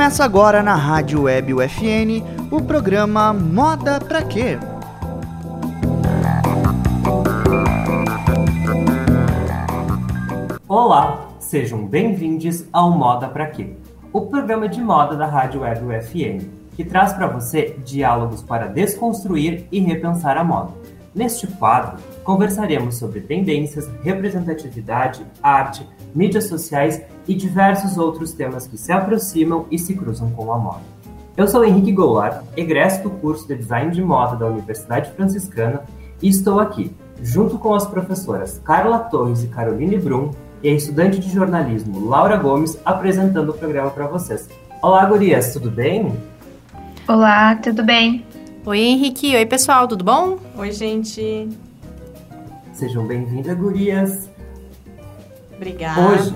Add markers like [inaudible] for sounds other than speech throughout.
Começa agora na Rádio Web UFN o programa Moda Pra Quê? Olá, sejam bem-vindos ao Moda Pra Quê? O programa de moda da Rádio Web UFN, que traz para você diálogos para desconstruir e repensar a moda. Neste quadro, conversaremos sobre tendências, representatividade, arte, mídias sociais e diversos outros temas que se aproximam e se cruzam com a moda. Eu sou Henrique Goulart, egresso do curso de Design de Moda da Universidade Franciscana e estou aqui, junto com as professoras Carla Torres e Caroline Brum e a estudante de jornalismo Laura Gomes, apresentando o programa para vocês. Olá, gurias, tudo bem? Olá, tudo bem? Oi, Henrique. Oi, pessoal, tudo bom? Oi, gente. Sejam bem-vindas, gurias. Obrigada. Hoje,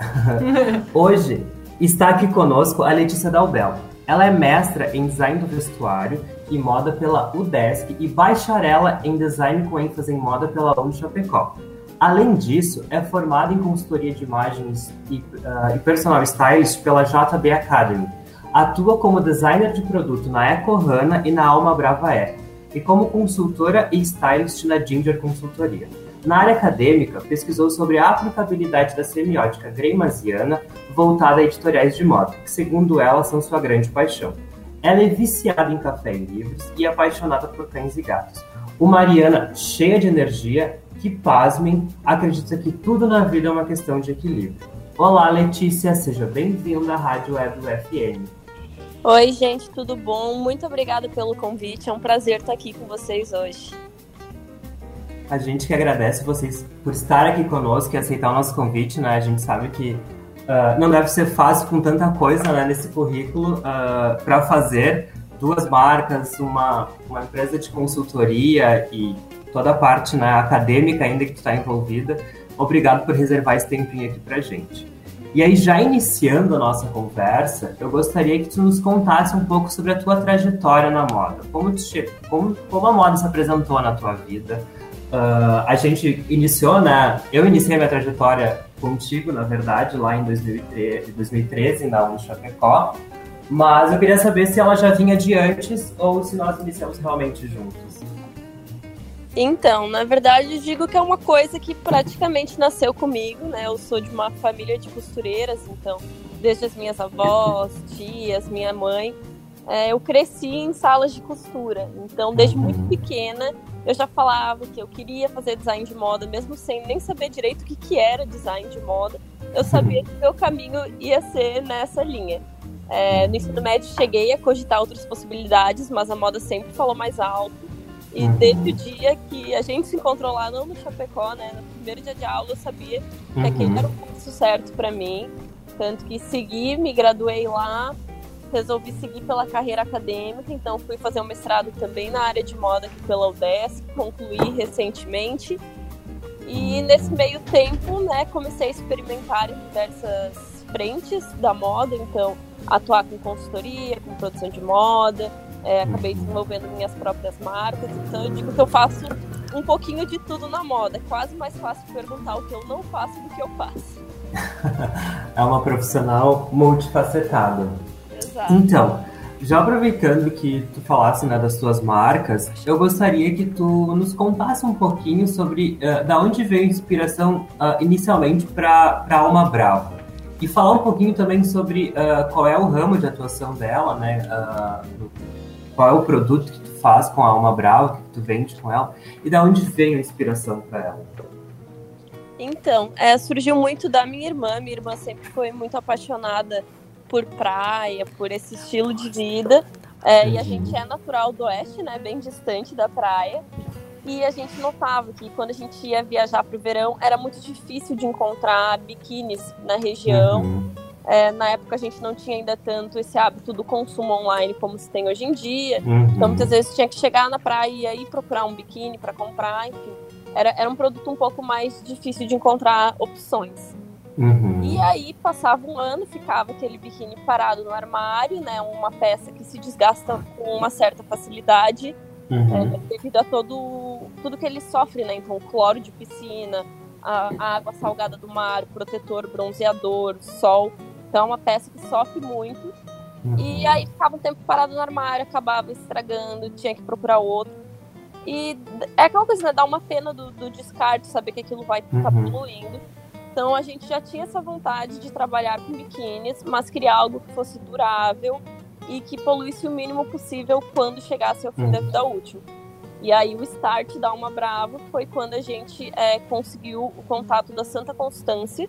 [laughs] hoje está aqui conosco a Letícia Dalbel. Ela é mestra em design do vestuário e moda pela UDESC e bacharela em design com ênfase em moda pela UNI Chapecó. Além disso, é formada em consultoria de imagens e, uh, e personal stylist pela JB Academy. Atua como designer de produto na EcoHana e na Alma Brava E, e como consultora e stylist na Ginger Consultoria. Na área acadêmica, pesquisou sobre a aplicabilidade da semiótica greymasiana voltada a editoriais de moda, que, segundo ela, são sua grande paixão. Ela é viciada em café e livros e apaixonada por cães e gatos. Uma Mariana cheia de energia que, pasmem, acredita que tudo na vida é uma questão de equilíbrio. Olá, Letícia, seja bem-vinda à Rádio Web FM. Oi, gente, tudo bom? Muito obrigada pelo convite. É um prazer estar aqui com vocês hoje. A gente que agradece vocês por estar aqui conosco e aceitar o nosso convite, né? A gente sabe que uh, não deve ser fácil com tanta coisa né, nesse currículo uh, ah, para fazer duas marcas, uma, uma empresa de consultoria e toda a parte né, acadêmica ainda que está envolvida. Obrigado por reservar esse tempinho aqui para gente. E aí, já iniciando a nossa conversa, eu gostaria que tu nos contasse um pouco sobre a tua trajetória na moda. Como, te, como, como a moda se apresentou na tua vida? Uh, a gente iniciou, né? Eu iniciei minha trajetória contigo, na verdade, lá em 2013, 2013 na Uni Chapecó. Mas eu queria saber se ela já vinha de antes ou se nós iniciamos realmente juntos. Então, na verdade, digo que é uma coisa que praticamente nasceu comigo, né? Eu sou de uma família de costureiras, então, desde as minhas avós, [laughs] tias, minha mãe, é, eu cresci em salas de costura. Então, desde muito uhum. pequena, eu já falava que eu queria fazer design de moda, mesmo sem nem saber direito o que, que era design de moda. Eu sabia uhum. que o meu caminho ia ser nessa linha. É, no ensino médio, cheguei a cogitar outras possibilidades, mas a moda sempre falou mais alto. E uhum. desde o dia que a gente se encontrou lá, não no Chapecó, né? No primeiro dia de aula, eu sabia que uhum. aquele era o curso certo para mim. Tanto que segui, me graduei lá, resolvi seguir pela carreira acadêmica, então fui fazer um mestrado também na área de moda aqui pela UDESC, concluí recentemente. E nesse meio tempo, né, comecei a experimentar em diversas frentes da moda, então atuar com consultoria, com produção de moda, é, acabei desenvolvendo minhas próprias marcas, então eu digo que eu faço um pouquinho de tudo na moda. É quase mais fácil perguntar o que eu não faço do que eu faço. [laughs] é uma profissional multifacetada. Exato. Então, já aproveitando que tu falasse né, das tuas marcas, eu gostaria que tu nos contasse um pouquinho sobre uh, da onde veio a inspiração uh, inicialmente para Alma Brava. E falar um pouquinho também sobre uh, qual é o ramo de atuação dela, né? qual é o produto que tu faz com a alma brava, que tu vende com ela, e da onde veio a inspiração para ela? Então, é, surgiu muito da minha irmã. Minha irmã sempre foi muito apaixonada por praia, por esse estilo de vida. É. E a gente uhum. é natural do oeste, né? Bem distante da praia. E a gente notava que quando a gente ia viajar para o verão, era muito difícil de encontrar biquínis na região. Uhum. É, na época a gente não tinha ainda tanto esse hábito do consumo online como se tem hoje em dia. Uhum. Então muitas vezes tinha que chegar na praia e procurar um biquíni para comprar, enfim. Era, era um produto um pouco mais difícil de encontrar opções. Uhum. E aí passava um ano, ficava aquele biquíni parado no armário, né? Uma peça que se desgasta com uma certa facilidade, uhum. é, devido a todo tudo que ele sofre, né? Então, cloro de piscina, a, a água salgada do mar, protetor, bronzeador, sol. Então é uma peça que sofre muito. Uhum. E aí ficava um tempo parado no armário, acabava estragando, tinha que procurar outro. E é aquela coisa, né? Dá uma pena do, do descarte, saber que aquilo vai estar uhum. poluindo. Então a gente já tinha essa vontade de trabalhar com biquínis, mas criar algo que fosse durável e que poluísse o mínimo possível quando chegasse ao fim uhum. da vida útil. E aí o start da Alma Brava foi quando a gente é, conseguiu o contato da Santa Constância,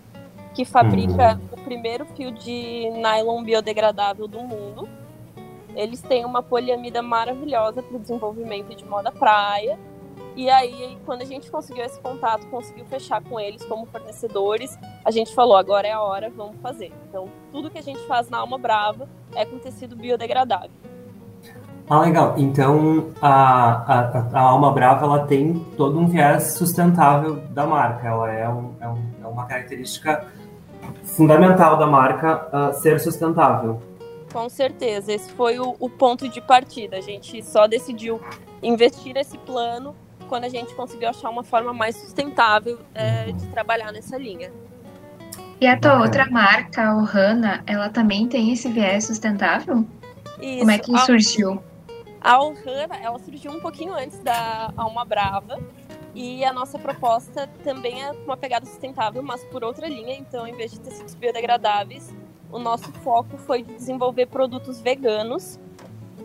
que fabrica uhum. o primeiro fio de nylon biodegradável do mundo. Eles têm uma poliamida maravilhosa para o desenvolvimento de moda praia. E aí, quando a gente conseguiu esse contato, conseguiu fechar com eles como fornecedores, a gente falou: agora é a hora, vamos fazer. Então, tudo que a gente faz na Alma Brava é com tecido biodegradável. Ah, legal. Então, a, a, a, Alma Brava ela tem todo um viés sustentável da marca. Ela é, um, é, um, é uma característica fundamental da marca uh, ser sustentável. Com certeza, esse foi o, o, ponto de partida. A gente só decidiu investir nesse plano quando a gente conseguiu achar uma forma mais sustentável é, de trabalhar nessa linha. E a tua outra marca, a Ohana, ela também tem esse viés sustentável? Isso. Como é que surgiu? A Ohana, ela surgiu um pouquinho antes da Alma Brava. E a nossa proposta também é uma pegada sustentável, mas por outra linha. Então, em vez de tecidos biodegradáveis, o nosso foco foi desenvolver produtos veganos,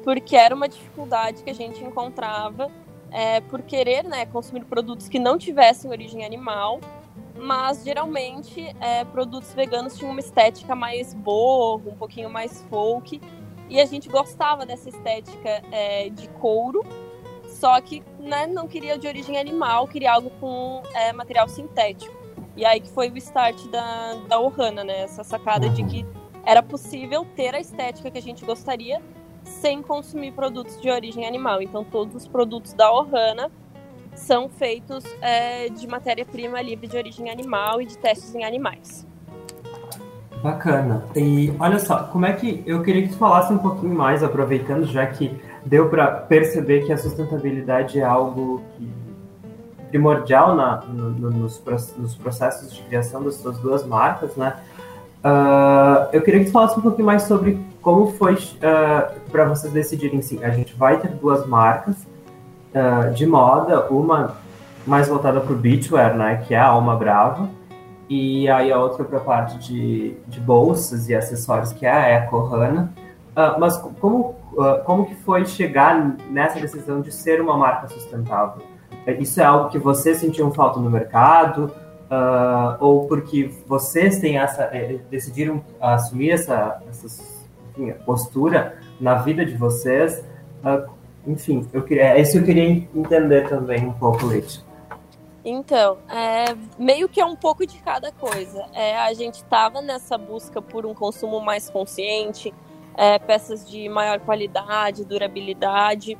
porque era uma dificuldade que a gente encontrava é, por querer né, consumir produtos que não tivessem origem animal, mas geralmente é, produtos veganos tinham uma estética mais boa, um pouquinho mais folk, e a gente gostava dessa estética é, de couro só que né, não queria de origem animal, queria algo com é, material sintético. E aí que foi o start da, da Ohana, né? Essa sacada uhum. de que era possível ter a estética que a gente gostaria sem consumir produtos de origem animal. Então todos os produtos da Ohana são feitos é, de matéria-prima livre de origem animal e de testes em animais. Bacana. E olha só, como é que eu queria que tu falasse um pouquinho mais, aproveitando já que deu para perceber que a sustentabilidade é algo primordial na, no, nos, nos, processos de criação das suas duas marcas, né? Uh, eu queria que tu falasse um pouquinho mais sobre como foi uh, para vocês decidirem, sim, a gente vai ter duas marcas uh, de moda, uma mais voltada para o beachwear, né, que é a Alma Brava, e aí a outra para a parte de, de bolsas e acessórios, que é a Eco Hanna. mas como ah, como que foi chegar nessa decisão de ser uma marca sustentável? É, isso é algo que vocês sentiam falta no mercado? Uh, ou porque vocês têm essa, é, decidiram assumir essa, essa enfim, postura na vida de vocês? Uh, enfim, eu queria, é isso que eu queria entender também um pouco, Leite. Então, é, meio que é um pouco de cada coisa. É, a gente estava nessa busca por um consumo mais consciente, é, peças de maior qualidade, durabilidade,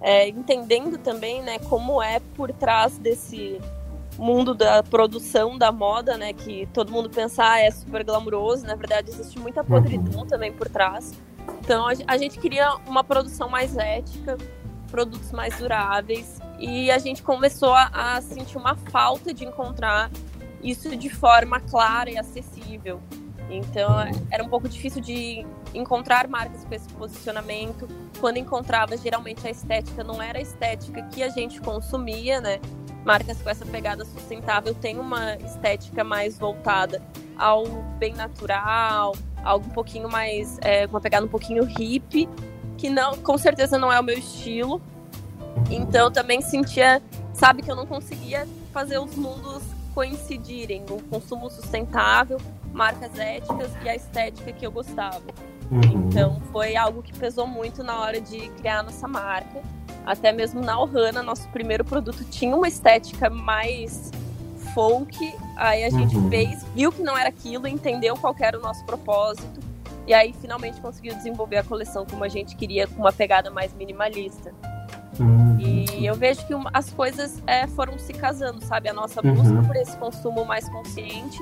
é, entendendo também né, como é por trás desse mundo da produção da moda, né, que todo mundo pensa ah, é super glamuroso, na verdade existe muita podridão uhum. também por trás. Então a, a gente queria uma produção mais ética, produtos mais duráveis e a gente começou a, a sentir uma falta de encontrar isso de forma clara e acessível. Então era um pouco difícil de encontrar marcas com esse posicionamento. Quando encontrava, geralmente a estética não era a estética que a gente consumia, né? Marcas com essa pegada sustentável têm uma estética mais voltada ao bem natural, algo um pouquinho mais, é, uma pegada um pouquinho hippie, que não, com certeza não é o meu estilo. Então também sentia, sabe, que eu não conseguia fazer os mundos coincidirem, o consumo sustentável marcas éticas e a estética que eu gostava. Uhum. Então foi algo que pesou muito na hora de criar nossa marca. Até mesmo na Ohana, nosso primeiro produto tinha uma estética mais folk. Aí a gente uhum. fez, viu que não era aquilo, entendeu qual era o nosso propósito. E aí finalmente conseguiu desenvolver a coleção como a gente queria, com uma pegada mais minimalista. Uhum. E eu vejo que as coisas é, foram se casando, sabe? A nossa busca uhum. por esse consumo mais consciente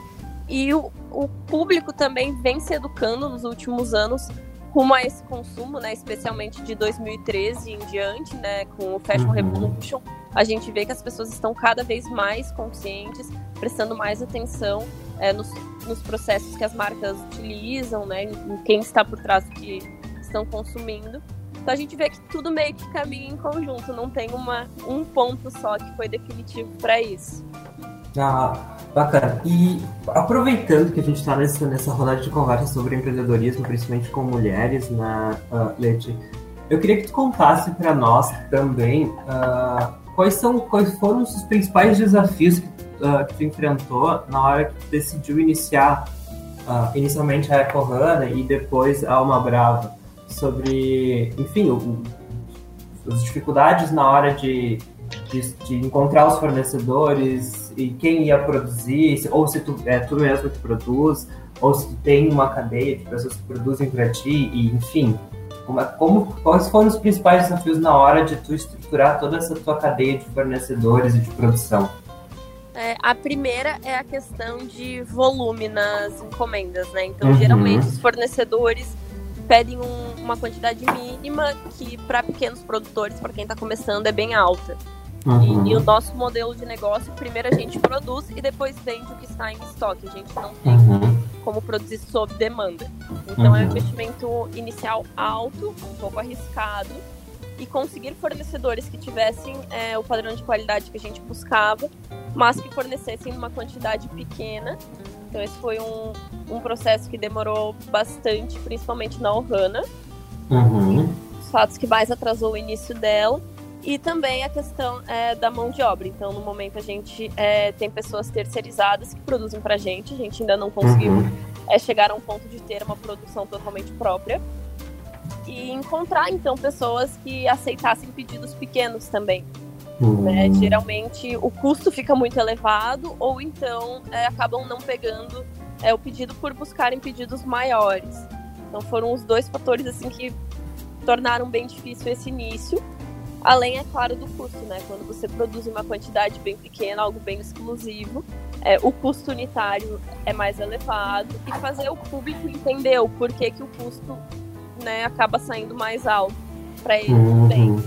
e o, o público também vem se educando nos últimos anos rumo a esse consumo, né? Especialmente de 2013 em diante, né? Com o Fashion uhum. Revolution, a gente vê que as pessoas estão cada vez mais conscientes, prestando mais atenção é, nos, nos, processos que as marcas utilizam, né? Em quem está por trás do que estão consumindo. Então a gente vê que tudo meio que caminha em conjunto, não tem uma, um ponto só que foi definitivo para isso. Ah, bacana. E aproveitando que a gente está nessa, rodada de conversa sobre empreendedorismo, principalmente com mulheres, na uh, Leti, eu queria que tu contasse para nós também uh, quais, são, quais foram os principais desafios que, uh, que tu enfrentou na hora que tu decidiu iniciar uh, inicialmente a EcoHana e depois a Alma Brava, sobre, enfim, o, as dificuldades na hora de, de, de, encontrar os fornecedores e quem ia produzir, ou se tu, é tu mesmo que produz, ou se tu tem uma cadeia de pessoas que produzem para ti, e enfim, como, é, como, quais foram os principais desafios na hora de tu estruturar toda essa tua cadeia de fornecedores e de produção? É, a primeira é a questão de volume nas encomendas, né? Então, uhum. geralmente, os fornecedores pedem um, uma quantidade mínima que, para pequenos produtores, para quem está começando, é bem alta. Uhum. E, e, o nosso modelo de negócio, primeiro a gente produz e depois vende o que está em estoque. A gente não tem uhum. como produzir sob demanda. Então, é um uhum. investimento inicial alto, um pouco arriscado e conseguir fornecedores que tivessem é, o padrão de qualidade que a gente buscava, mas que fornecessem uma quantidade pequena. Então esse foi um, um processo que demorou bastante, principalmente na Ohana. Uhum. Os fatos que mais atrasou o início dela. E também a questão é, da mão de obra. Então, no momento, a gente é, tem pessoas terceirizadas que produzem para a gente. A gente ainda não conseguiu uhum. é, chegar a um ponto de ter uma produção totalmente própria e encontrar então pessoas que aceitassem pedidos pequenos também. Uhum. Né? Geralmente o custo fica muito elevado ou então é, acabam não pegando é, o pedido por buscarem pedidos maiores. Então foram os dois fatores assim que tornaram bem difícil esse início. Além, é claro, do custo, né? Quando você produz uma quantidade bem pequena, algo bem exclusivo, é, o custo unitário é mais elevado e fazer o público entender o porquê que o custo né, acaba saindo mais alto para ele uhum. também.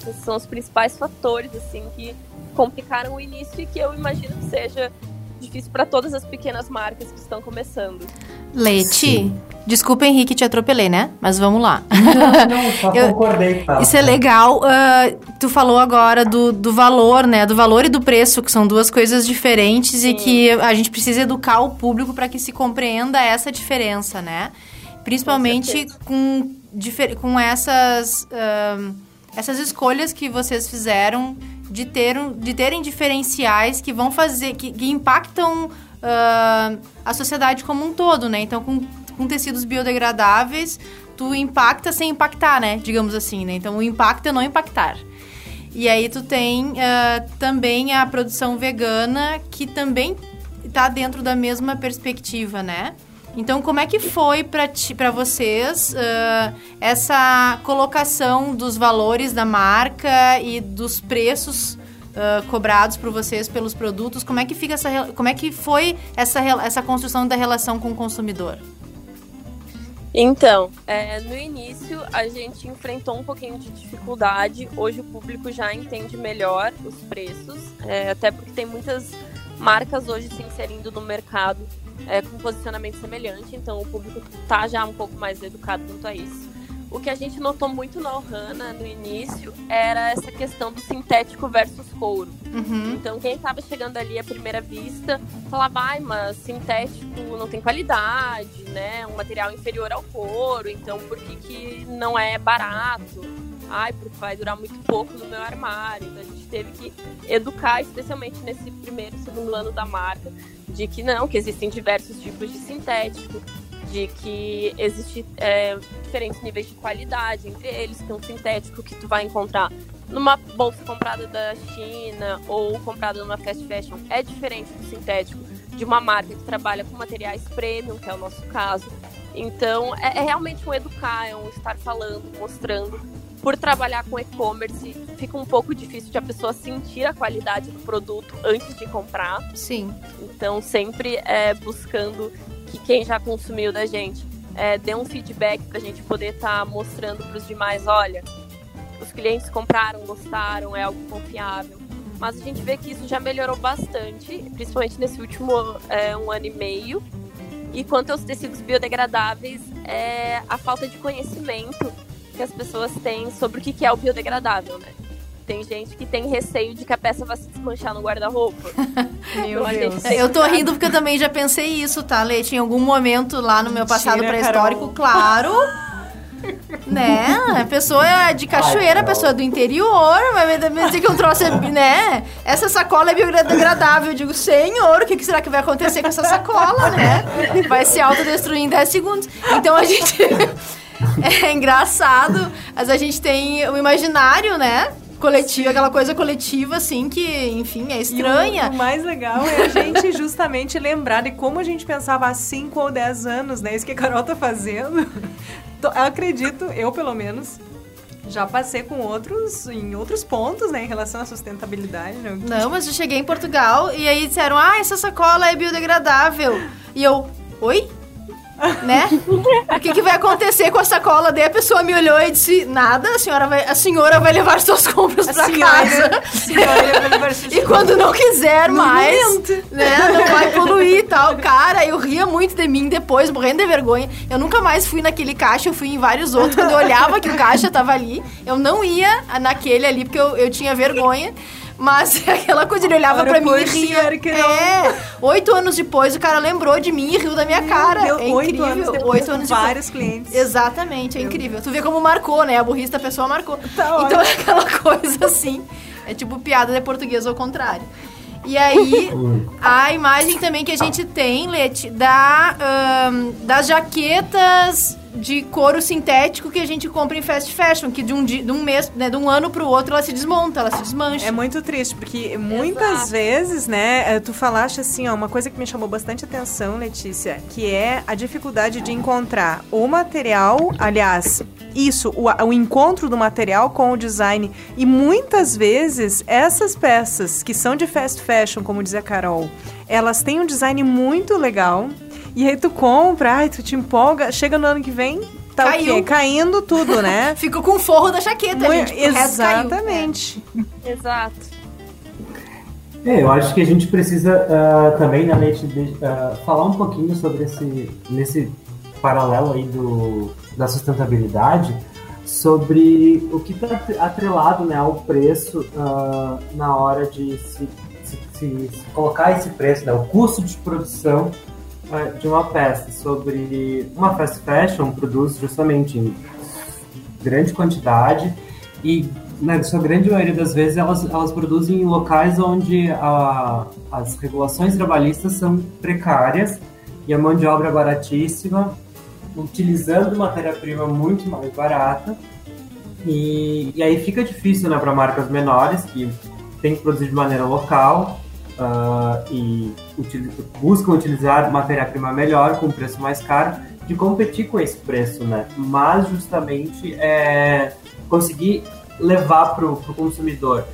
Esses são os principais fatores assim que complicaram o início e que eu imagino que seja difícil para todas as pequenas marcas que estão começando. Leite, desculpa Henrique, te atropelei, né? Mas vamos lá. Não, não [laughs] só eu, concordei. Tá? Isso é legal. Uh, tu falou agora do, do valor, né? Do valor e do preço, que são duas coisas diferentes Sim. e que a gente precisa educar o público para que se compreenda essa diferença, né? Principalmente com, com, com essas, uh, essas escolhas que vocês fizeram de, ter, de terem diferenciais que vão fazer, que, que impactam uh, a sociedade como um todo, né? Então, com, com tecidos biodegradáveis, tu impacta sem impactar, né? Digamos assim, né? Então, o impacto é não impactar. E aí tu tem uh, também a produção vegana, que também está dentro da mesma perspectiva, né? Então, como é que foi para vocês uh, essa colocação dos valores da marca e dos preços uh, cobrados por vocês pelos produtos? Como é que fica essa, como é que foi essa, essa construção da relação com o consumidor? Então, é, no início a gente enfrentou um pouquinho de dificuldade. Hoje o público já entende melhor os preços, é, até porque tem muitas marcas hoje se inserindo no mercado é, com posicionamento semelhante, então o público está já um pouco mais educado quanto a isso. O que a gente notou muito na Ohana no início era essa questão do sintético versus couro. Uhum. Então, quem estava chegando ali à primeira vista falava, ai, mas sintético não tem qualidade, né? Um material inferior ao couro, então por que, que não é barato? Ai, porque vai durar muito pouco no meu armário. Então, a gente teve que educar, especialmente nesse primeiro, segundo ano da marca, de que não, que existem diversos tipos de sintético, de que existe é, diferentes níveis de qualidade entre eles, que um sintético que tu vai encontrar numa bolsa comprada da China ou comprada numa fast fashion é diferente do sintético de uma marca que trabalha com materiais premium, que é o nosso caso. Então, é, é realmente um educar, é um estar falando, mostrando por trabalhar com e-commerce, fica um pouco difícil de a pessoa sentir a qualidade do produto antes de comprar. Sim. Então, sempre é, buscando que quem já consumiu da gente é, dê um feedback para a gente poder estar tá mostrando para os demais: olha, os clientes compraram, gostaram, é algo confiável. Mas a gente vê que isso já melhorou bastante, principalmente nesse último é, um ano e meio. E quanto aos tecidos biodegradáveis, é a falta de conhecimento que as pessoas têm sobre o que é o biodegradável, né? Tem gente que tem receio de que a peça vai se desmanchar no guarda-roupa. [laughs] Meu então, Deus. Eu tô rindo porque eu também já pensei isso, tá, Leite? Em algum momento lá no meu passado pré-histórico, claro. né? A pessoa é de cachoeira, a pessoa é do interior, vai me dizer que um troço é, né? Essa sacola é biodegradável. Eu digo, senhor, o que, será que vai acontecer com essa sacola, né? Vai se autodestruir em 10 segundos. Então a gente. [laughs] é engraçado, mas a gente tem o imaginário, né? coletivo, aquela coisa coletiva, assim, que, enfim, é estranha. O, o, mais legal é a gente justamente lembrar de como a gente pensava há 5 ou 10 anos, né? Isso que a Carol tá fazendo. Eu acredito, eu pelo menos, já passei com outros, em outros pontos, né, em relação à sustentabilidade. Né? Não, mas eu cheguei em Portugal e aí disseram, ah, essa sacola é biodegradável. E eu, oi? Né? O que, que vai acontecer com a sacola? Daí a pessoa me olhou e disse: Nada, a senhora vai, a senhora vai levar suas compras a pra senhora, casa. Senhora vai levar suas [laughs] e quando não quiser mais, né? Não vai poluir e tal. Cara, eu ria muito de mim depois, morrendo de vergonha. Eu nunca mais fui naquele caixa, eu fui em vários outros. Quando eu olhava que o caixa tava ali, eu não ia naquele ali porque eu, eu tinha vergonha. Mas [laughs] aquela coisa, ele olhava para mim e ria. É, oito anos depois o cara lembrou de mim e riu da minha Meu cara. Deus, é incrível. Oito anos depois, oito anos vários depois. clientes. Exatamente, é Meu incrível. Tu vê como marcou, né? A burrista a pessoa marcou. Tá então é aquela [laughs] coisa assim. É tipo piada de português ao contrário. E aí, [laughs] a imagem também que a gente tem, Leti, da, um, das jaquetas de couro sintético que a gente compra em fast fashion, que de um, de um mês, né, de um ano pro outro ela se desmonta, ela se desmancha. É muito triste, porque muitas Exato. vezes, né, eh, tu falaste assim, ó, uma coisa que me chamou bastante atenção, Letícia, que é a dificuldade de encontrar o material, aliás, isso, o, o encontro do material com o design. E muitas vezes essas peças que são de fast fashion, como dizia a Carol, elas têm um design muito legal, e aí tu compra, ai, tu te empolga, chega no ano que vem, tá Caiu. o quê? Caindo tudo, né? [laughs] Ficou com o forro da jaqueta, Muito, gente. Exatamente. Exato. É, eu acho que a gente precisa uh, também, na Leite, uh, falar um pouquinho sobre esse nesse paralelo aí do, da sustentabilidade, sobre o que está atrelado né, ao preço uh, na hora de se, se, se, se, colocar esse preço, né, o custo de produção de uma peça sobre uma fast fashion produz justamente em grande quantidade e na sua grande maioria das vezes elas, elas produzem em locais onde a, as regulações trabalhistas são precárias e a mão de obra é baratíssima, utilizando matéria-prima muito mais barata. E, e aí fica difícil né, para marcas menores que têm que produzir de maneira local uh, e buscam utilizar matéria-prima melhor, com preço mais caro, de competir com esse preço, né? Mas justamente é, conseguir levar para o consumidor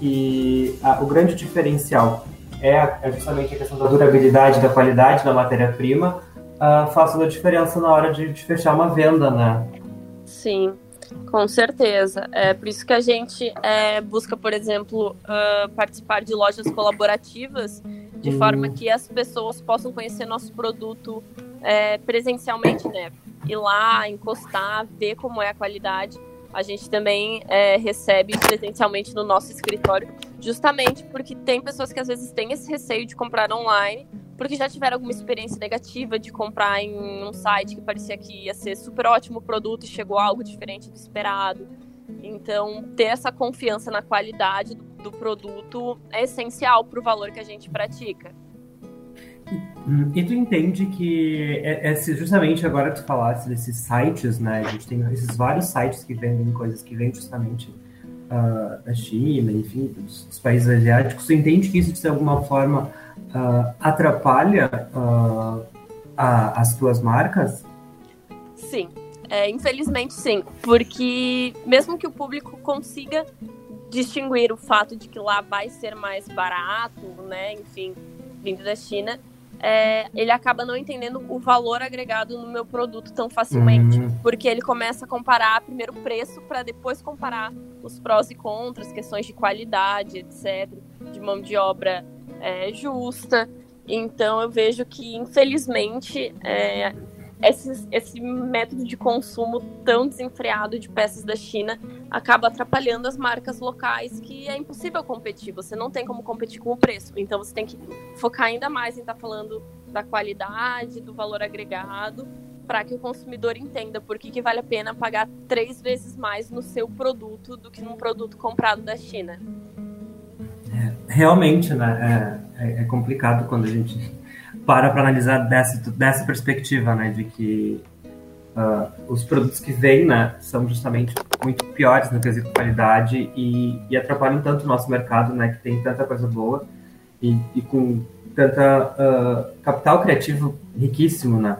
e o grande diferencial é, é, justamente a questão da durabilidade, da qualidade da matéria-prima, uh, faça a diferença na hora de, de fechar uma venda, né? Sim. Com certeza. É por isso que a gente é, busca, por exemplo, uh, participar de lojas colaborativas, de uhum. forma que as pessoas possam conhecer nosso produto é, presencialmente, né? Ir lá, encostar, ver como é a qualidade. A gente também é, recebe presencialmente no nosso escritório, justamente porque tem pessoas que às vezes têm esse receio de comprar online porque já tiveram alguma experiência negativa de comprar em um site que parecia que ia ser super ótimo produto e chegou algo diferente do esperado. Então, ter essa confiança na qualidade do, produto é essencial para o valor que a gente pratica. E tu entende que é, é, justamente agora tu falasse desses sites, né? A gente tem esses vários sites que vendem coisas que vêm justamente uh, da China, enfim, dos, dos, países asiáticos. Tu entende que isso de alguma forma uh, atrapalha uh, a, as tuas marcas? Sim, é, infelizmente sim, porque mesmo que o público consiga distinguir o fato de que lá vai ser mais barato, né, enfim, vindo da China, é, ele acaba não entendendo o valor agregado no meu produto tão facilmente, uhum. porque ele começa a comparar primeiro o preço para depois comparar os prós e contras, questões de qualidade, etc, de mão de obra é, justa. Então eu vejo que, infelizmente, é, esse, esse método de consumo tão desenfreado de peças da China acaba atrapalhando as marcas locais, que é impossível competir. Você não tem como competir com o preço. Então você tem que focar ainda mais em estar tá falando da qualidade, do valor agregado, para que o consumidor entenda por que, que vale a pena pagar três vezes mais no seu produto do que num produto comprado da China. Realmente, né? É, é, é complicado quando a gente para para analisar dessa, dessa perspectiva, né? De que uh, os produtos que vêm, né? São justamente muito piores no quesito de qualidade e, e atrapalham tanto o nosso mercado, né? Que tem tanta coisa boa e, e com tanta uh, capital criativo riquíssimo, né?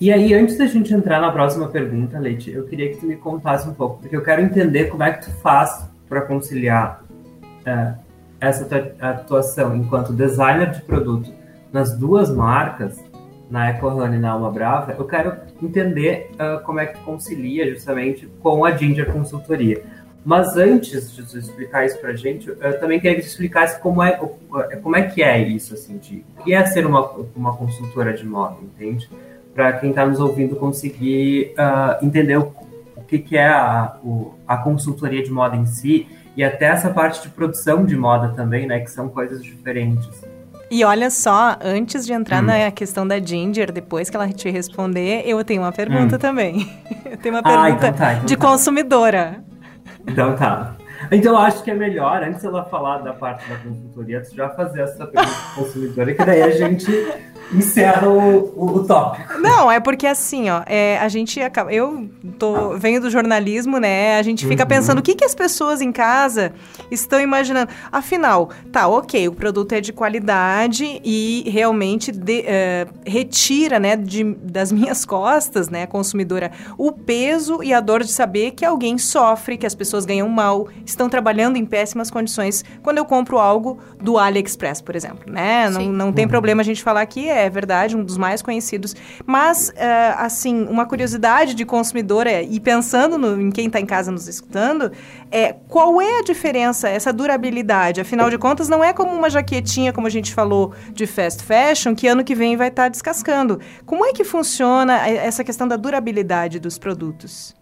E aí, antes da gente entrar na próxima pergunta, Leite, eu queria que tu me contasse um pouco, porque eu quero entender como é que tu faz para conciliar uh, essa tua atuação enquanto designer de produto nas duas marcas, na EcoRun e na Alma Brava, eu quero entender uh, como é que concilia justamente com a Ginger Consultoria. Mas antes de você explicar isso para a gente, eu também queria que você explicasse como é, como é que é isso, assim, de o que é ser uma, uma consultora de moda, entende? Para quem está nos ouvindo conseguir uh, entender o, o que, que é a, o, a consultoria de moda em si e até essa parte de produção de moda também, né, que são coisas diferentes. E olha só, antes de entrar hum. na questão da Ginger, depois que ela te responder, eu tenho uma pergunta hum. também. [laughs] Eu tenho uma pergunta ah, então tá, então de tá. consumidora. Então tá. Então eu acho que é melhor, antes ela falar da parte da consultoria, tu já fazer essa pergunta consumidora, que daí a gente encerra o, o, o tópico. Não, é porque assim, ó, é, a gente acaba. Eu tô, venho do jornalismo, né? A gente fica uhum. pensando o que, que as pessoas em casa estão imaginando. Afinal, tá, ok, o produto é de qualidade e realmente de, uh, retira, né, de, das minhas costas, né, consumidora, o peso e a dor de saber que alguém sofre, que as pessoas ganham mal, estão trabalhando em péssimas condições quando eu compro algo do AliExpress, por exemplo, né? Não, não tem uhum. problema a gente falar que é verdade, um dos mais conhecidos. Mas, uh, assim, uma curiosidade de consumidora, e pensando no, em quem está em casa nos escutando, é qual é a diferença, essa durabilidade? Afinal de contas, não é como uma jaquetinha, como a gente falou, de fast fashion, que ano que vem vai estar tá descascando. Como é que funciona essa questão da durabilidade dos produtos?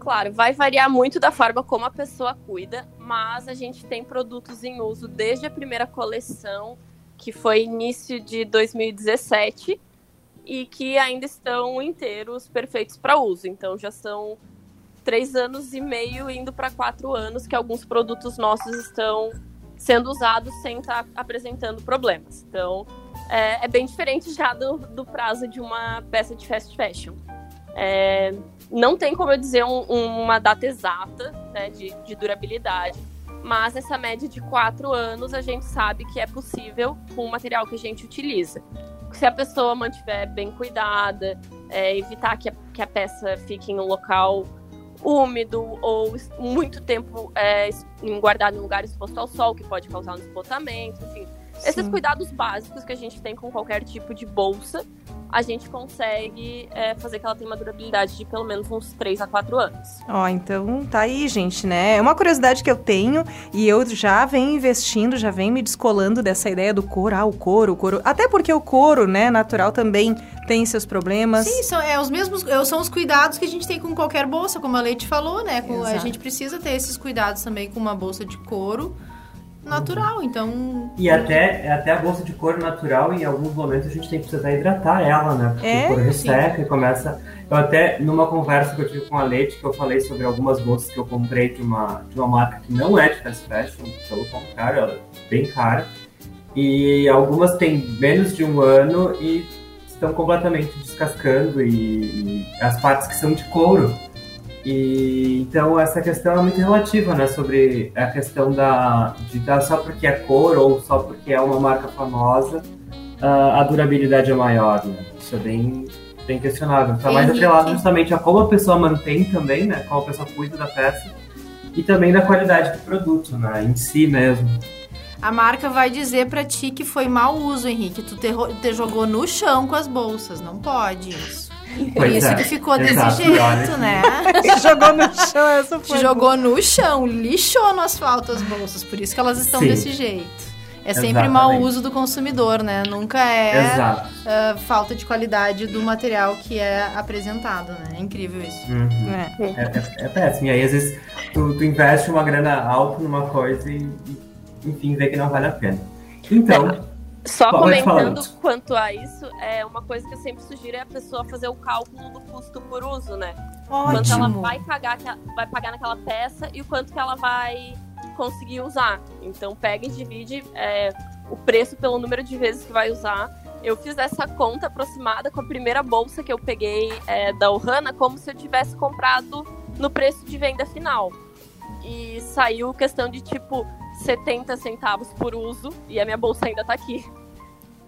Claro, vai variar muito da forma como a pessoa cuida, mas a gente tem produtos em uso desde a primeira coleção, que foi início de 2017, e que ainda estão inteiros, perfeitos para uso. Então já são três anos e meio indo para quatro anos que alguns produtos nossos estão sendo usados sem estar tá apresentando problemas. Então é, é, bem diferente já do, do prazo de uma peça de fast fashion. É, não tem como eu dizer um, uma data exata né, de, de, durabilidade, mas essa média de quatro anos a gente sabe que é possível com o material que a gente utiliza. Se a pessoa mantiver bem cuidada, é, evitar que a, que a peça fique em um local úmido ou muito tempo é, guardado em lugar exposto ao sol, que pode causar um desbotamento, enfim. Sim. Esses cuidados básicos que a gente tem com qualquer tipo de bolsa a gente consegue é, fazer que ela tenha uma durabilidade de pelo menos uns 3 a 4 anos. Ó, oh, então tá aí, gente, né? É uma curiosidade que eu tenho e eu já venho investindo, já venho me descolando dessa ideia do couro, ah, o couro, o couro. Até porque o couro, né, natural também tem seus problemas. Sim, são é, os mesmos, são os cuidados que a gente tem com qualquer bolsa, como a Leite falou, né? Com, a gente precisa ter esses cuidados também com uma bolsa de couro natural, então... E até, até a bolsa de couro natural, em alguns momentos a gente tem que precisar hidratar ela, né? Porque é, o couro resseca e começa... Eu até, numa conversa que eu tive com a Leite, que eu falei sobre algumas bolsas que eu comprei de uma, de uma marca que não é de fast fashion, pelo contrário, ela é bem cara. E algumas têm menos de um ano e estão completamente descascando e, e as partes que são de couro e então essa questão é muito relativa, né? Sobre a questão da de dar só porque é cor ou só porque é uma marca famosa, uh, a durabilidade é maior, né? Isso é bem, bem questionável. Está mais atrelado justamente a como a pessoa mantém também, né? Como a pessoa cuida da peça e também da qualidade do produto, né? Em si mesmo. A marca vai dizer para ti que foi mau uso, Henrique. Tu te, te jogou no chão com as bolsas. Não pode isso. Por isso é. que ficou Exato, desse jeito, né? [laughs] jogou no chão, essa foi. Te jogou no chão, lixou no asfalto as bolsas, por isso que elas estão Sim. desse jeito. É sempre Exatamente. mau uso do consumidor, né? Nunca é ah, falta de qualidade do material que é apresentado, né? É incrível isso. Uhum. É. É, é, é péssimo. E aí, às vezes, tu, tu investe uma grana alta numa coisa e, e, enfim, vê que não vale a pena. Então, [laughs] Só Pode falar, comentando Lutz. quanto a isso, é uma coisa que eu sempre sugiro é a pessoa fazer o cálculo do custo por uso, né? Quanto ela Ótimo. vai pagar, vai pagar naquela peça e o quanto que ela vai conseguir usar. Então pega e divide é, o preço pelo número de vezes que vai usar. Eu fiz essa conta aproximada com a primeira bolsa que eu peguei é, da Ohana, como se eu tivesse comprado no preço de venda final. E saiu questão de tipo 70 centavos por uso e a minha bolsa ainda tá aqui.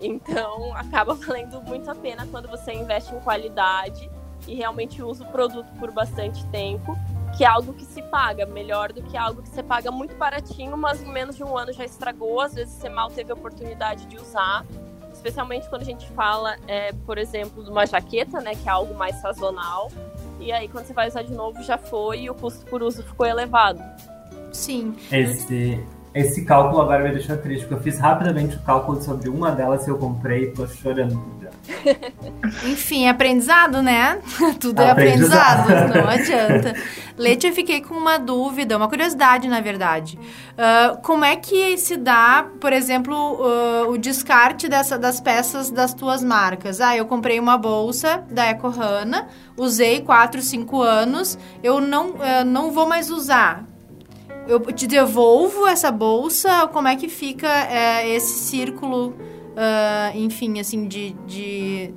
Então [laughs] acaba valendo muito a pena quando você investe em qualidade e realmente usa o produto por bastante tempo, que é algo que se paga, melhor do que algo que você paga muito baratinho, mas em menos de um ano já estragou, às vezes você mal teve a oportunidade de usar. Especialmente quando a gente fala, é, por exemplo, de uma jaqueta, né, que é algo mais sazonal. E aí, quando você vai usar de novo, já foi e o custo por uso ficou elevado. Sim. esse, esse cálculo agora me deixou triste, porque eu fiz rapidamente o cálculo sobre uma delas que eu comprei e tô chorando. [laughs] Enfim, aprendizado, né? [laughs] Tudo é Aprendizado. aprendizado, não adianta. Leite, eu fiquei com uma dúvida, uma curiosidade, na verdade. Ah, como é que se dá, por exemplo, ah, o descarte dessa, das peças das tuas marcas? Ah, eu comprei uma bolsa da Eco Hanna, usei 4, 5 anos, eu não, ah, não vou mais usar. Eu te devolvo essa bolsa? Como é que fica eh, esse círculo, ah, enfim, assim, de, de,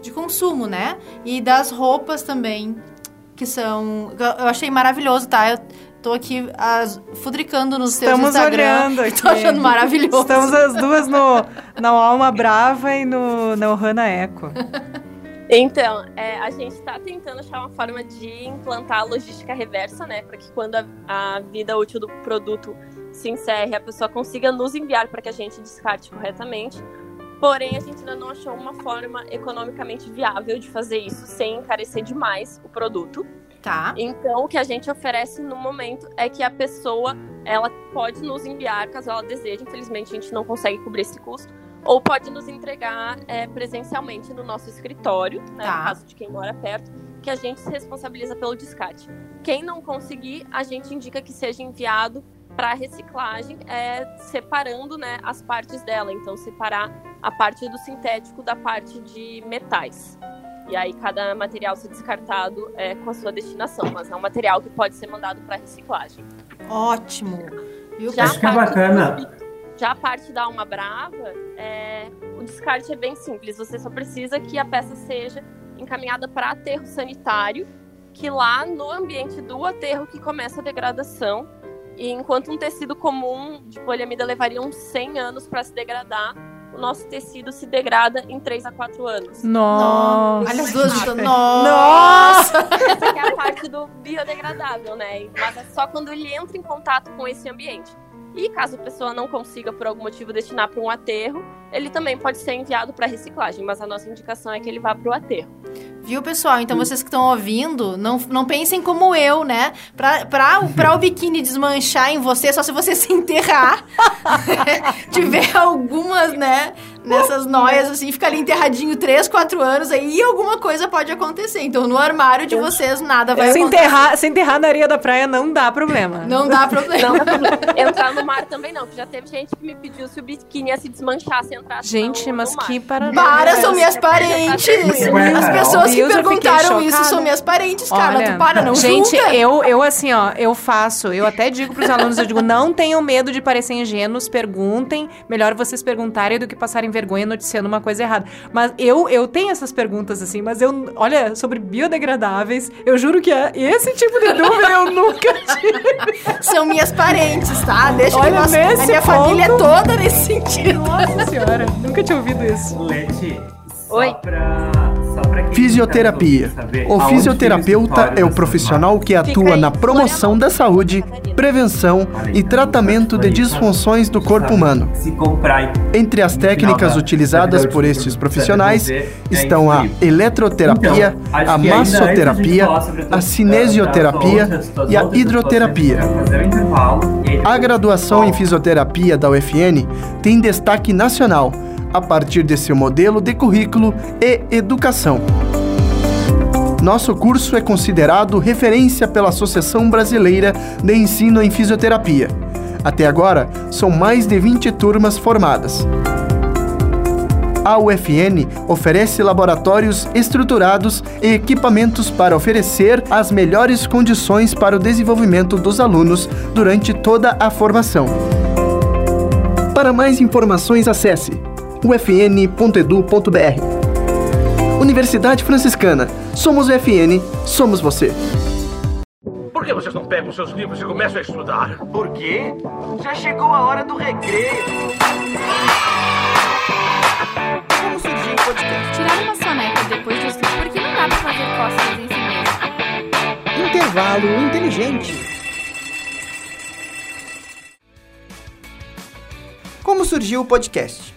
de consumo, né? E das roupas também, que são... Eu achei maravilhoso, tá? Eu tô aqui as, fudricando nos teus Estamos Instagram. olhando aqui. [laughs] Tô achando maravilhoso. Estamos as duas no, na Alma Brava e no, na Ohana Eco. [laughs] Então, é, a gente está tentando achar uma forma de implantar a logística reversa, né? Para que quando a, a vida útil do produto se encerre, a pessoa consiga nos enviar para que a gente descarte corretamente. Porém, a gente ainda não achou uma forma economicamente viável de fazer isso sem encarecer demais o produto. Tá. Então, o que a gente oferece no momento é que a pessoa ela pode nos enviar, caso ela deseje. Infelizmente, a gente não consegue cobrir esse custo. Ou pode nos entregar é, presencialmente no nosso escritório, né, Tá. no caso de quem mora perto, que a gente se responsabiliza pelo descarte. Quem não conseguir, a gente indica que seja enviado para reciclagem, é, separando né, as partes dela. Então, separar a parte do sintético da parte de metais. E aí cada material ser descartado é, com a sua destinação, mas é um material que pode ser mandado para reciclagem. Ótimo. Viu? Já Acho que é bacana. do- Já a parte da alma brava, é, o descarte é bem simples. Você só precisa que a peça seja encaminhada para aterro sanitário, que lá no ambiente do aterro que começa a degradação. E enquanto um tecido comum de poliamida levaria uns 100 anos para se degradar, o nosso tecido se degrada em 3 a 4 anos. Nossa. Olha as duas juntas. Nossa! Essa é a parte do biodegradável, né? Mas é só quando ele entra em contato com esse ambiente. E caso a pessoa não consiga, por algum motivo, destinar para um aterro, ele também pode ser enviado para reciclagem, mas a nossa indicação é que ele vá para o aterro. Viu, pessoal? Então vocês que estão ouvindo, não, não pensem como eu, né? Pra, pra, o- pra o biquíni desmanchar em você, só se você [laughs] se enterrar. [laughs] Tiver algumas, né? Nessas noias, assim, fica ali enterradinho 3, 4 anos, aí alguma coisa pode acontecer. Então no armário de vocês nada vai Se acontecer. enterrar, se enterrar na areia da praia não dá problema. Não dá problema. Não dá problema. Entrar no mar também não, que já teve gente que me pediu se o biquíni ia se desmanchar se entrasse Gente, no, mas no mar. que parada. Para, são minhas parentes. As Carol. Pessoas que perguntaram isso são minhas parentes, cara. Olha, tu para, não Gente, junta. eu, eu assim, ó, eu faço, eu até digo pros alunos, eu digo, não tenham medo de parecer ingênuos, perguntem, melhor vocês perguntarem do que passarem vergonha noticiando uma coisa errada. Mas eu, eu tenho essas perguntas assim, mas eu, olha, sobre biodegradáveis, eu juro que é esse tipo de dúvida eu nunca [laughs] tive. São minhas parentes, tá? Deixa Olha, que nós, a minha ponto- família é toda nesse sentido. Nossa senhora, nunca tinha ouvido isso. Leti, só Oi. pra, Fisioterapia. O fisioterapeuta é o profissional que atua na promoção da saúde, prevenção e tratamento de disfunções do corpo humano. Entre as técnicas utilizadas por estes profissionais estão a eletroterapia, a massoterapia, a cinesioterapia e a hidroterapia. A graduação em fisioterapia da UFN tem destaque nacional a partir de seu modelo de currículo e educação. Nosso curso é considerado referência pela Associação Brasileira de Ensino em Fisioterapia. Até agora, são mais de 20 turmas formadas. A UFN oferece laboratórios estruturados e equipamentos para oferecer as melhores condições para o desenvolvimento dos alunos durante toda a formação. Para mais informações, acesse ufn.edu.br. Universidade Franciscana. Somos UFN, somos você. Por que vocês não pegam seus livros e começam a estudar? Por quê? Já chegou a hora do recreio. Como surgiu o podcast? Tirar uma soneca depois do estudo, porque não dá pra fazer cócegas em si mesmo. Intervalo inteligente. Como surgiu o podcast?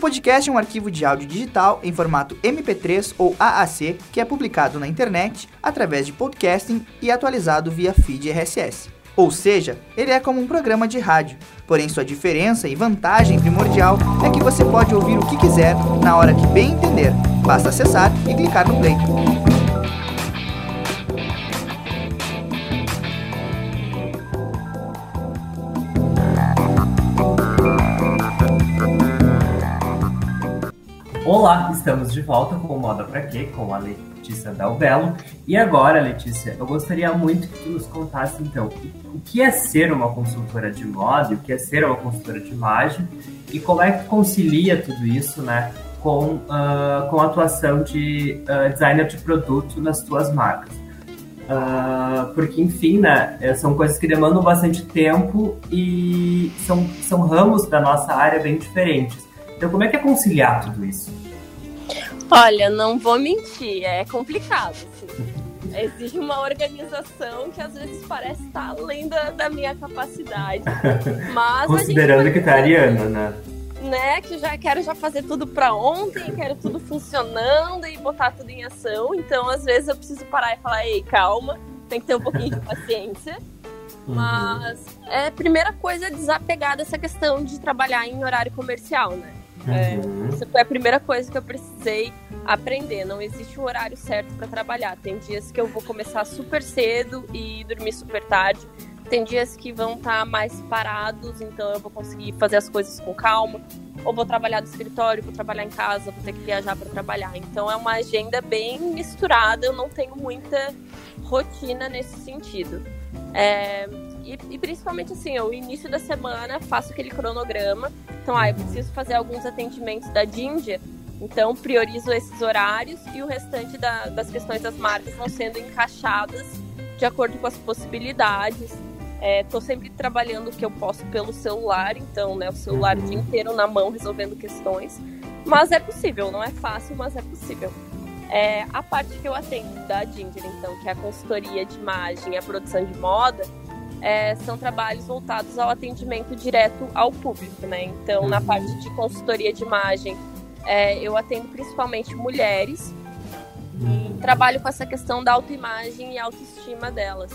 O podcast é um arquivo de áudio digital em formato MP3 ou AAC que é publicado na internet através de podcasting e atualizado via feed RSS. Ou seja, ele é como um programa de rádio, porém sua diferença e vantagem primordial é que você pode ouvir o que quiser na hora que bem entender. Basta acessar e clicar no play. Olá, estamos de volta com o Moda Pra Quê, com a Letícia Dalbello. E agora, Letícia, eu gostaria muito que tu nos contasse, então, o que é ser uma consultora de moda, o que é ser uma consultora de imagem, e como é que concilia tudo isso, né, com, uh, com a atuação de uh, designer de produto nas tuas marcas. Uh, porque, enfim, né, é, são coisas que demandam bastante tempo e são, são ramos da nossa área bem diferentes. Então, como é que é conciliar tudo isso? Olha, não vou mentir, é complicado. Assim. Exige uma organização que às vezes parece estar além da, da minha capacidade. [laughs] Mas Considerando que tá ariana, né? Né, que já quero já fazer tudo para ontem, quero tudo funcionando e botar tudo em ação. Então, às vezes eu preciso parar e falar, ei, calma, tem que ter um pouquinho de paciência. Uhum. Mas é primeira coisa é desapegar dessa questão de trabalhar em horário comercial, né? É, uhum. essa foi a primeira coisa que eu precisei aprender. Não existe um horário certo para trabalhar. Tem dias que eu vou começar super cedo e dormir super tarde. Tem dias que vão estar tá mais parados, então eu vou conseguir fazer as coisas com calma. Ou vou trabalhar do escritório, vou trabalhar em casa, vou ter que viajar para trabalhar. Então é uma agenda bem misturada. Eu não tenho muita rotina nesse sentido. É, e, e, principalmente assim, eu, início da semana faço aquele cronograma. Então, ah, eu preciso fazer alguns atendimentos da Ginger. Então, priorizo esses horários e o restante da, das questões das marcas vão sendo encaixadas de acordo com as possibilidades. Estou é, sempre trabalhando o que eu posso pelo celular, então, né, o celular o dia inteiro na mão resolvendo questões. Mas é possível, não é fácil, mas é possível. É, a parte que eu atendo da Ginger, então, que é a consultoria de imagem e a produção de moda, é, são trabalhos voltados ao atendimento direto ao público, né? Então, na uhum. parte de consultoria de imagem, é, eu atendo principalmente mulheres e uhum. trabalho com essa questão da autoimagem e autoestima delas.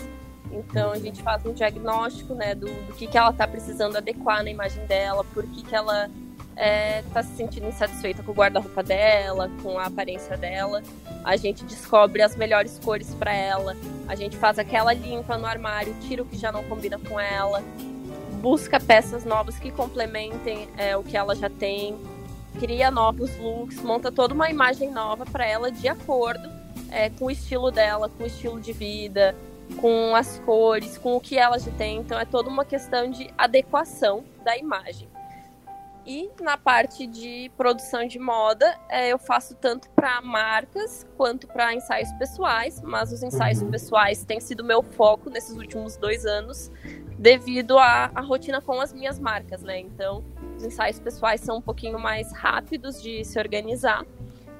Então, a gente faz um diagnóstico, né, do, do que, que ela está precisando adequar na imagem dela, por que, que ela é, se sentindo insatisfeita com o guarda-roupa dela, com a aparência dela. A gente descobre as melhores cores para ela. A gente faz aquela limpa no armário, tira o que já não combina com ela, busca peças novas que complementem é, o que ela já tem, cria novos looks, monta toda uma imagem nova para ela de acordo é, com o estilo dela, com o estilo de vida, com as cores, com o que ela já tem. Então é toda uma questão de adequação da imagem. E na parte de produção de moda, é, eu faço tanto para marcas quanto para ensaios pessoais, mas os ensaios uhum. pessoais têm sido meu foco nesses últimos dois anos, devido à, à rotina com as minhas marcas, né? Então, os ensaios pessoais são um pouquinho mais rápidos de se organizar.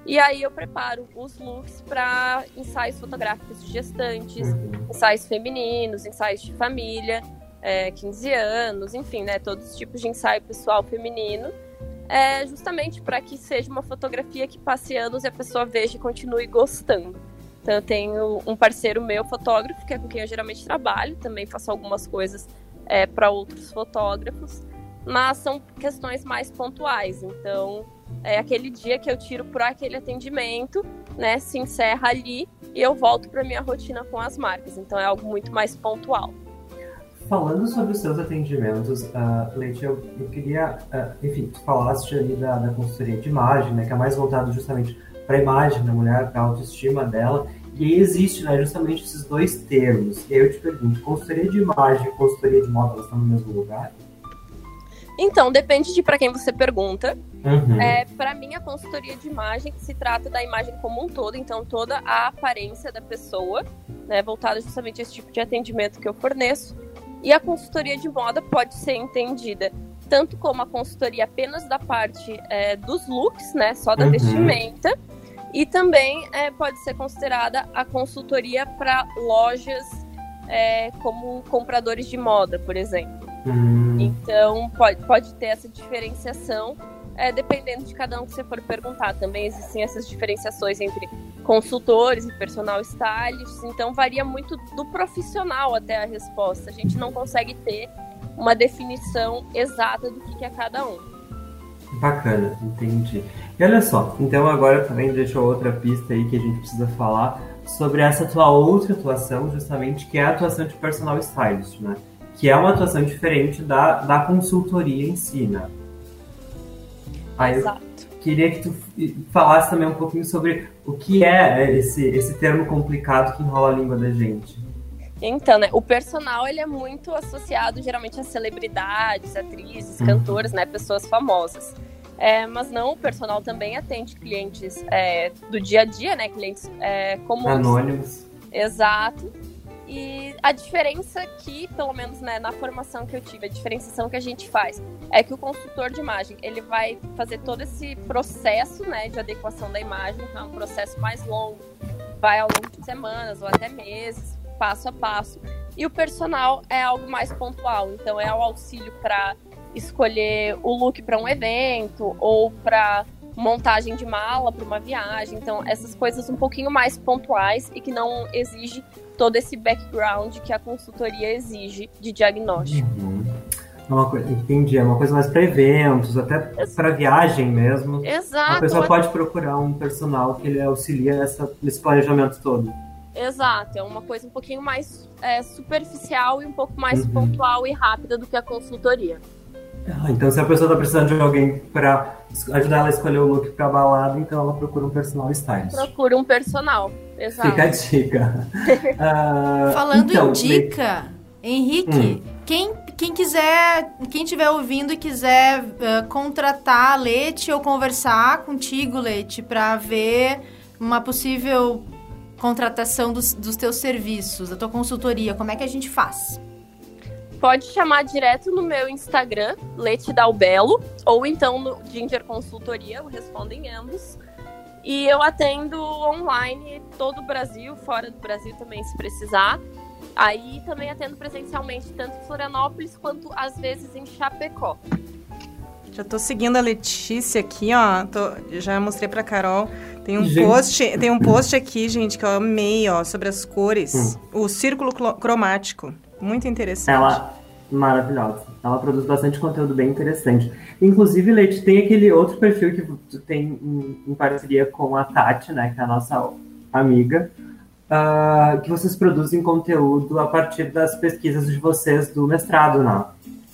E aí eu preparo os looks para ensaios fotográficos de gestantes, ensaios femininos, ensaios de família, é, 15 anos, enfim, né, todos os tipos de ensaio pessoal feminino. É justamente para que seja uma fotografia que passe anos e a pessoa veja e continue gostando. Então eu tenho um parceiro meu, fotógrafo, que é com quem eu geralmente trabalho, também faço algumas coisas é, para outros fotógrafos, mas são questões mais pontuais. Então é aquele dia que eu tiro por aquele atendimento, né? Se encerra ali e eu volto para minha rotina com as marcas. Então é algo muito mais pontual. Falando sobre os seus atendimentos, uh, Leite, eu, eu queria, uh, enfim, tu falaste ali da, da consultoria de imagem, né, que é mais voltado justamente para a imagem da mulher, para a autoestima dela, e aí existe né, justamente esses dois termos. E aí eu te pergunto, consultoria de imagem e consultoria de moda, elas estão no mesmo lugar? Então, depende de para quem você pergunta. Uhum. É, para mim, a consultoria de imagem se trata da imagem como um todo, então toda a aparência da pessoa, né, voltada justamente a esse tipo de atendimento que eu forneço. E a consultoria de moda pode ser entendida tanto como a consultoria apenas da parte é, dos looks, né, só da uhum. vestimenta, e também é, pode ser considerada a consultoria para lojas é, como compradores de moda, por exemplo. Hum. Então, pode, pode ter essa diferenciação, é, dependendo de cada um que você for perguntar. Também existem essas diferenciações entre consultores e personal stylists, então varia muito do profissional até a resposta. A gente não consegue ter uma definição exata do que é cada um. Bacana, entendi. E olha só, então agora também deixou outra pista aí que a gente precisa falar sobre essa tua outra atuação, justamente, que é a atuação de personal stylist, né? Que é uma atuação diferente da, da consultoria em si, né? Aí Exato. eu queria que tu falasse também um pouquinho sobre o que é esse, esse termo complicado que enrola a língua da gente. Então, né, o personal ele é muito associado geralmente a celebridades, atrizes, uhum. cantores, né, pessoas famosas. É, mas não, o personal também atende clientes é, do dia a dia, né? Clientes é, comuns. Anônimos. Exato. E a diferença aqui, pelo menos né, na formação que eu tive, a diferenciação que a gente faz é que o consultor de imagem ele vai fazer todo esse processo né, de adequação da imagem, é um processo mais longo, vai ao longo de semanas ou até meses, passo a passo. E o personal é algo mais pontual, então é o auxílio para escolher o look para um evento ou para montagem de mala para uma viagem. Então, essas coisas um pouquinho mais pontuais e que não exige todo esse background que a consultoria exige de diagnóstico. Uhum. É uma coisa, entendi, é uma coisa mais para eventos, até para viagem mesmo. Exato. A pessoa pode procurar um personal que ele auxilia nessa, nesse planejamento todo. Exato, é uma coisa um pouquinho mais é, superficial e um pouco mais uhum. pontual e rápida do que a consultoria. Ah, então, se a pessoa está precisando de alguém para ajudar ela a escolher o look para balada, então ela procura um personal stylist. Procura um personal, exato. Fica a dica. uh, [laughs] Falando então, em dica, me... Henrique, hum. quem, quem quiser, quem estiver ouvindo e quiser uh, contratar a Lete ou conversar contigo, Lete, para ver uma possível contratação dos, dos teus serviços, da tua consultoria, como é que a gente faz? pode chamar direto no meu Instagram, Lete Dalbelo, ou então no Ginger Consultoria, eu respondo em ambos. E eu atendo online todo o Brasil, fora do Brasil também, se precisar. Aí também atendo presencialmente, tanto em Florianópolis quanto às vezes em Chapecó. Já tô seguindo a Letícia aqui, ó. Tô, já mostrei pra Carol. Tem um gente. post, tem um post aqui, gente, que eu amei, ó, sobre as cores. Hum. O círculo cromático. Muito interessante. Ela, maravilhosa. Ela produz bastante conteúdo bem interessante. Inclusive, Leite, tem aquele outro perfil que tem em, em parceria com a Tati, né, que é a nossa amiga, uh, que vocês produzem conteúdo a partir das pesquisas de vocês do mestrado, né?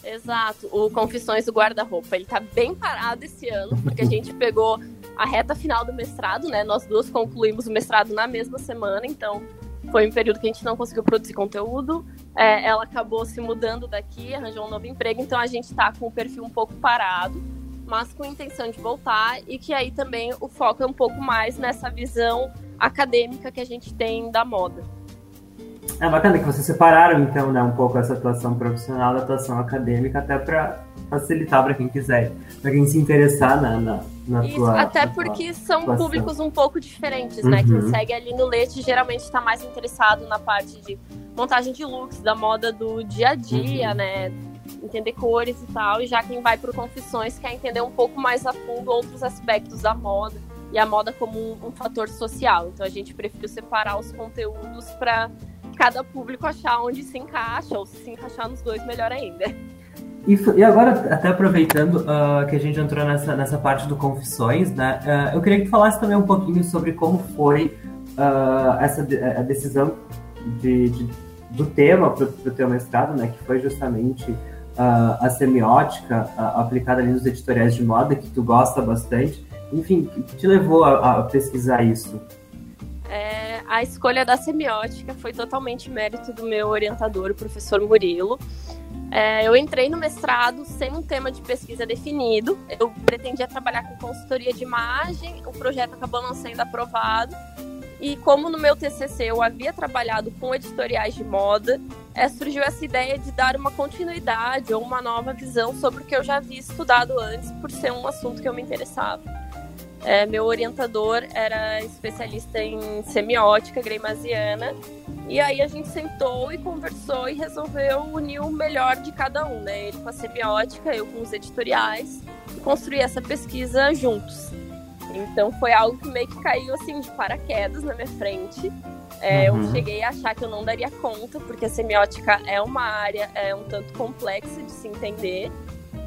Exato. O Confissões do Guarda-Roupa, ele tá bem parado esse ano, porque a gente pegou a reta final do mestrado, né? Nós duas concluímos o mestrado na mesma semana, então foi um período que a gente não conseguiu produzir conteúdo. É, ela acabou se mudando daqui, arranjou um novo emprego, então a gente está com o perfil um pouco parado, mas com intenção de voltar e que aí também o foco é um pouco mais nessa visão acadêmica que a gente tem da moda. É bacana que vocês separaram então, né, um pouco essa atuação profissional da atuação acadêmica até para facilitar para quem quiser, para quem se interessar na, na, na Isso, tua. até na porque tua são situação. públicos um pouco diferentes, né? Quem Uhum. segue ali no Leite geralmente está mais interessado na parte de montagem de looks, da moda do dia a dia, Uhum. né? Entender cores e tal. E já quem vai pro Confissões quer entender um pouco mais a fundo outros aspectos da moda e a moda como um, um fator social. Então a gente preferiu separar os conteúdos para cada público achar onde se encaixa, ou se se encaixar nos dois, melhor ainda. E, e agora, até aproveitando ah, que a gente entrou nessa, nessa parte do Confissões, né? ah, eu queria que tu falasse também um pouquinho sobre como foi ah, essa de- a decisão de, de- do tema para o teu mestrado, né? Que foi justamente a semiótica aplicada ali nos editoriais de moda, que tu gosta bastante. Enfim, o que te levou a, a pesquisar isso? É, a escolha da semiótica foi totalmente mérito do meu orientador, o professor Murilo. É, eu entrei no mestrado sem um tema de pesquisa definido. Eu pretendia trabalhar com consultoria de imagem, o projeto acabou não sendo aprovado. E como no meu TCC eu havia trabalhado com editoriais de moda, é, surgiu essa ideia de dar uma continuidade ou uma nova visão sobre o que eu já havia estudado antes, por ser um assunto que eu me interessava. É, meu orientador era especialista em semiótica greimasiana. E aí a gente sentou e conversou e resolveu unir o melhor de cada um, né? Ele com a semiótica, eu com os editoriais, e construir essa pesquisa juntos. Então foi algo que meio que caiu assim de paraquedas na minha frente. É, Eu Uhum. cheguei a achar que eu não daria conta, porque a semiótica é uma área é um tanto complexa de se entender.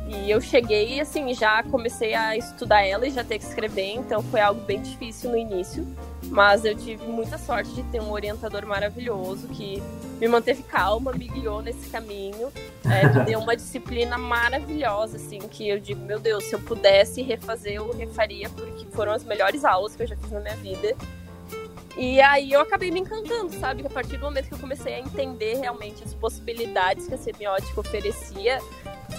E eu cheguei, assim, já comecei a estudar ela e já ter que escrever, então foi algo bem difícil no início. Mas eu tive muita sorte de ter um orientador maravilhoso que me manteve calma, me guiou nesse caminho, é, me deu uma disciplina maravilhosa, assim, que eu digo, meu Deus, se eu pudesse refazer, eu refaria, porque foram as melhores aulas que eu já fiz na minha vida. E aí eu acabei me encantando, sabe? Que a partir do momento que eu comecei a entender realmente as possibilidades que a semiótica oferecia,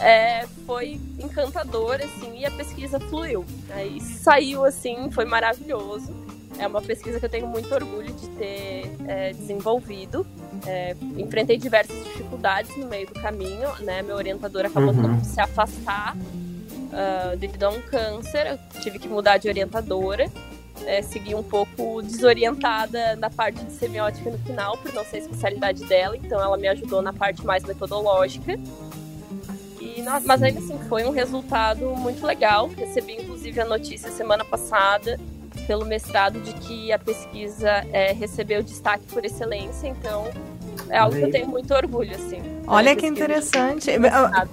é, foi encantador, assim, e a pesquisa fluiu. Aí saiu, assim, foi maravilhoso. É uma pesquisa que eu tenho muito orgulho de ter é, desenvolvido. É, enfrentei diversas dificuldades no meio do caminho, né? Meu orientador acabou Uhum. se afastar ah, devido a um câncer. Eu tive que mudar de orientadora. É, segui um pouco desorientada na parte de semiótica no final, por não ser a especialidade dela, então ela me ajudou na parte mais metodológica. E, mas ainda assim, foi um resultado muito legal. Recebi, inclusive, a notícia semana passada pelo mestrado de que a pesquisa é, recebeu destaque por excelência, então é algo que eu tenho muito orgulho, assim. Olha É, que interessante.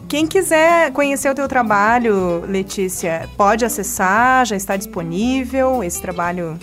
Quem quiser conhecer o teu trabalho, Letícia, pode acessar, já está disponível esse trabalho,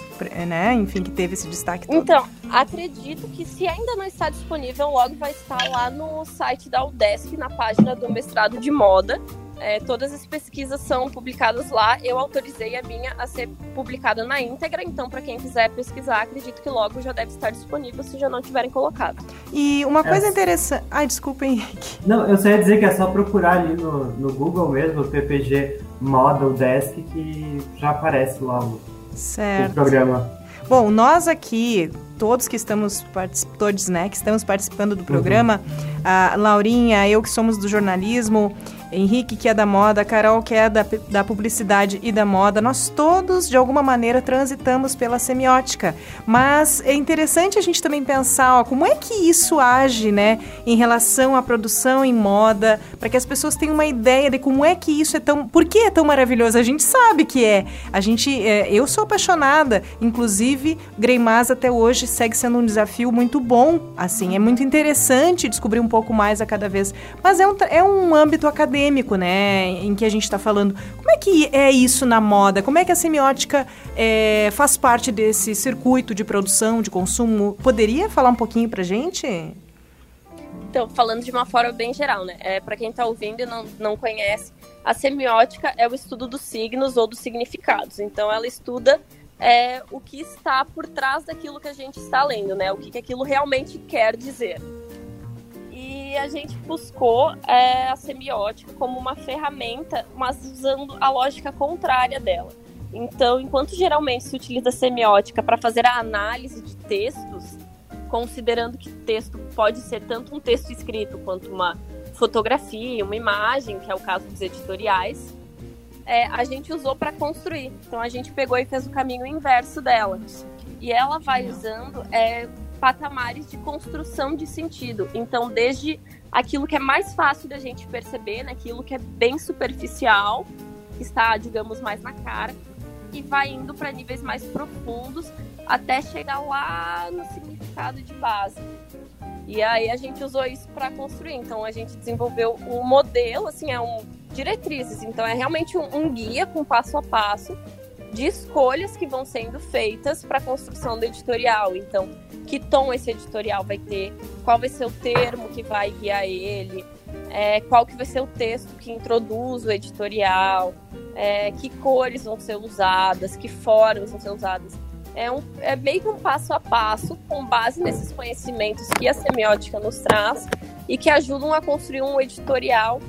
né? Enfim, que teve esse destaque todo. Então, acredito que se ainda não está disponível, logo vai estar lá no site da UDESC, na página do mestrado de moda. É, todas as pesquisas são publicadas lá. Eu autorizei a minha a ser publicada na íntegra, então, para quem quiser pesquisar, acredito que logo já deve estar disponível se já não tiverem colocado. E uma coisa Essa- interessante. Ai, desculpa, Henrique. Não, eu só ia dizer que é só procurar ali no, no Google mesmo, PPG Model Desk, que já aparece lá o, o Certo. programa. Bom, nós aqui, todos que estamos partic- todos, né, que estamos participando do programa, a Laurinha, eu que somos do jornalismo, Henrique que é da moda, Carol que é da, da publicidade e da moda, nós todos de alguma maneira transitamos pela semiótica. Mas é interessante a gente também pensar, ó, como é que isso age, né, em relação à produção em moda, para que as pessoas tenham uma ideia de como é que isso é tão, por que é tão maravilhoso? A gente sabe que é. A gente, é, eu sou apaixonada, inclusive Greimaz até hoje segue sendo um desafio muito bom, assim, é muito interessante descobrir um pouco mais a cada vez. Mas é um, é um âmbito acadêmico, né, em que a gente está falando. Como é que é isso na moda? Como é que a semiótica é, faz parte desse circuito de produção, de consumo? Poderia falar um pouquinho pra gente? Então, falando de uma forma bem geral, né? É, para quem está ouvindo e não, não conhece, a semiótica é o estudo dos signos ou dos significados. Então, ela estuda é, o que está por trás daquilo que a gente está lendo, né? O que, que aquilo realmente quer dizer. E a gente buscou é, a semiótica como uma ferramenta, mas usando a lógica contrária dela. Então, enquanto geralmente se utiliza a semiótica para fazer a análise de textos, considerando que texto pode ser tanto um texto escrito quanto uma fotografia, uma imagem, que é o caso dos editoriais, é, a gente usou para construir. Então a gente pegou e fez o caminho inverso dela. E ela vai usando é, patamares de construção de sentido. Então, desde aquilo que é mais fácil da gente perceber, né, aquilo que é bem superficial, que está, digamos, mais na cara, e vai indo para níveis mais profundos até chegar lá no significado de base. E aí a gente usou isso para construir. Então a gente desenvolveu um modelo, assim, é um diretrizes. Então é realmente um, um guia com passo a passo de escolhas que vão sendo feitas para a construção do editorial. Então, que tom esse editorial vai ter, qual vai ser o termo que vai guiar ele, é, qual que vai ser o texto que introduz o editorial, é, que cores vão ser usadas, que formas vão ser usadas. É, um, é meio que um passo a passo, com base nesses conhecimentos que a semiótica nos traz e que ajudam a construir um editorial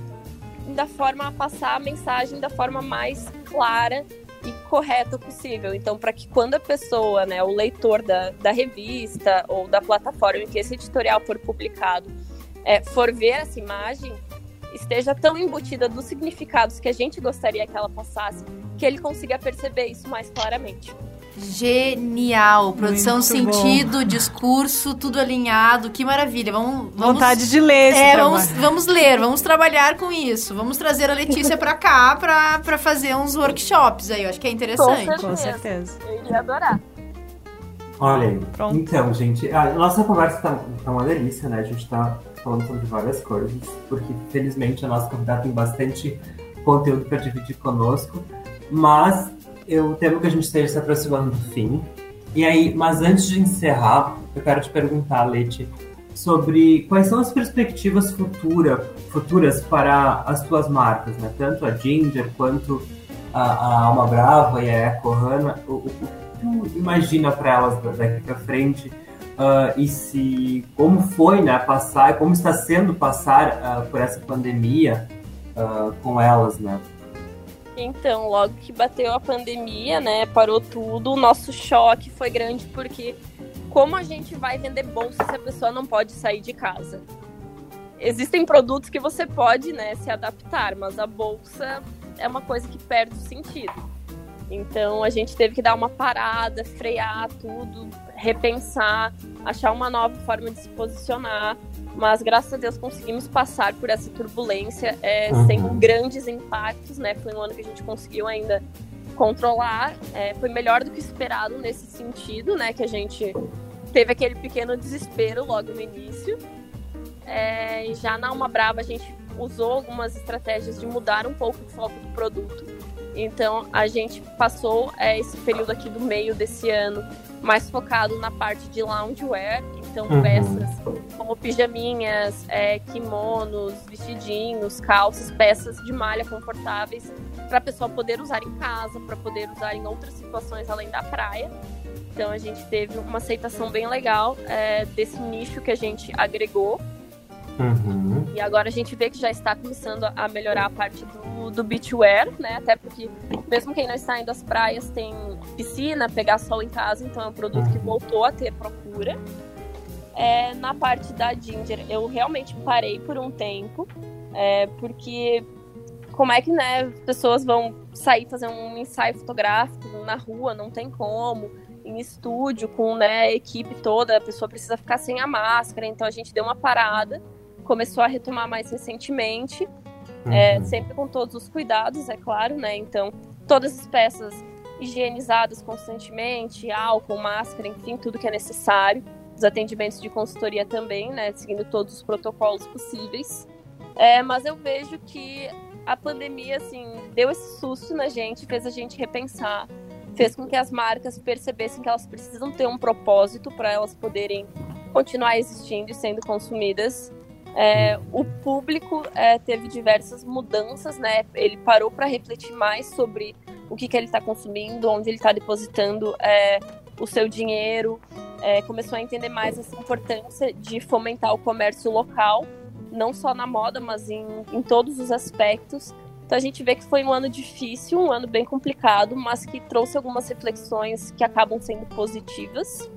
da forma a passar a mensagem da forma mais clara e correta possível. Então, para que quando a pessoa, né, o leitor da, da revista ou da plataforma em que esse editorial for publicado, é, for ver essa imagem, esteja tão embutida dos significados que a gente gostaria que ela passasse, que ele consiga perceber isso mais claramente. Genial. Produção, Muito sentido, bom. discurso, tudo alinhado. Que maravilha. Vamos, vamos Vontade de ler. É, vamos, vamos ler, vamos trabalhar com isso. Vamos trazer a Letícia para cá para fazer uns workshops aí. Eu acho que é interessante. Com certeza. Com certeza. Eu iria adorar. Olha aí. Pronto. Então, gente, a nossa conversa tá, tá uma delícia, né? A gente tá falando sobre várias coisas, porque felizmente a nossa convidada tem bastante conteúdo para dividir conosco. Mas eu temo que a gente esteja se aproximando do fim. E aí, mas antes de encerrar, eu quero te perguntar, Leti, sobre quais são as perspectivas futura, futuras para as tuas marcas, né? Tanto a Ginger quanto a, a Alma Brava e a Eco Hanna. O, o, o que tu imagina para elas daqui para frente? Uh, e se como foi, né, passar, como está sendo passar uh, por essa pandemia uh, com elas, né? Então, logo que bateu a pandemia, né, parou tudo, o nosso choque foi grande porque como a gente vai vender bolsa se a pessoa não pode sair de casa? Existem produtos que você pode, né, se adaptar, mas a bolsa é uma coisa que perde o sentido. Então a gente teve que dar uma parada, frear tudo, repensar, achar uma nova forma de se posicionar mas graças a Deus conseguimos passar por essa turbulência é, uhum. sem grandes impactos, né? Foi um ano que a gente conseguiu ainda controlar, é, foi melhor do que esperado nesse sentido, né? Que a gente teve aquele pequeno desespero logo no início. É, já na Alma Brava a gente usou algumas estratégias de mudar um pouco o foco do produto. Então a gente passou é, esse período aqui do meio desse ano mais focado na parte de loungewear, então uhum. peças como pijaminhas, é, kimonos, vestidinhos, calças, peças de malha confortáveis para a pessoa poder usar em casa, para poder usar em outras situações além da praia. Então a gente teve uma aceitação bem legal é, desse nicho que a gente agregou. Uhum. E agora a gente vê que já está começando a melhorar a parte do, do beachwear, né? Até porque mesmo quem não está indo às praias tem piscina, pegar sol em casa, então é um produto que uhum. voltou a ter procura. É, na parte da Ginger, eu realmente parei por um tempo, é, porque como é que né, as pessoas vão sair fazer um ensaio fotográfico na rua, não tem como, em estúdio, com né, a equipe toda, a pessoa precisa ficar sem a máscara, então a gente deu uma parada, começou a retomar mais recentemente, é, uhum. é, sempre com todos os cuidados, é claro, né? Então, todas as peças higienizadas constantemente, álcool, máscara, enfim, tudo que é necessário os atendimentos de consultoria também, né, seguindo todos os protocolos possíveis. É, mas eu vejo que a pandemia, assim, deu esse susto na gente, fez a gente repensar, fez com que as marcas percebessem que elas precisam ter um propósito para elas poderem continuar existindo e sendo consumidas. É, o público é, teve diversas mudanças, né? Ele parou para refletir mais sobre o que, que ele está consumindo, onde ele está depositando é, o seu dinheiro, é, começou a entender mais essa importância de fomentar o comércio local, não só na moda, mas em, em todos os aspectos. Então a gente vê que foi um ano difícil, um ano bem complicado, mas que trouxe algumas reflexões que acabam sendo positivas.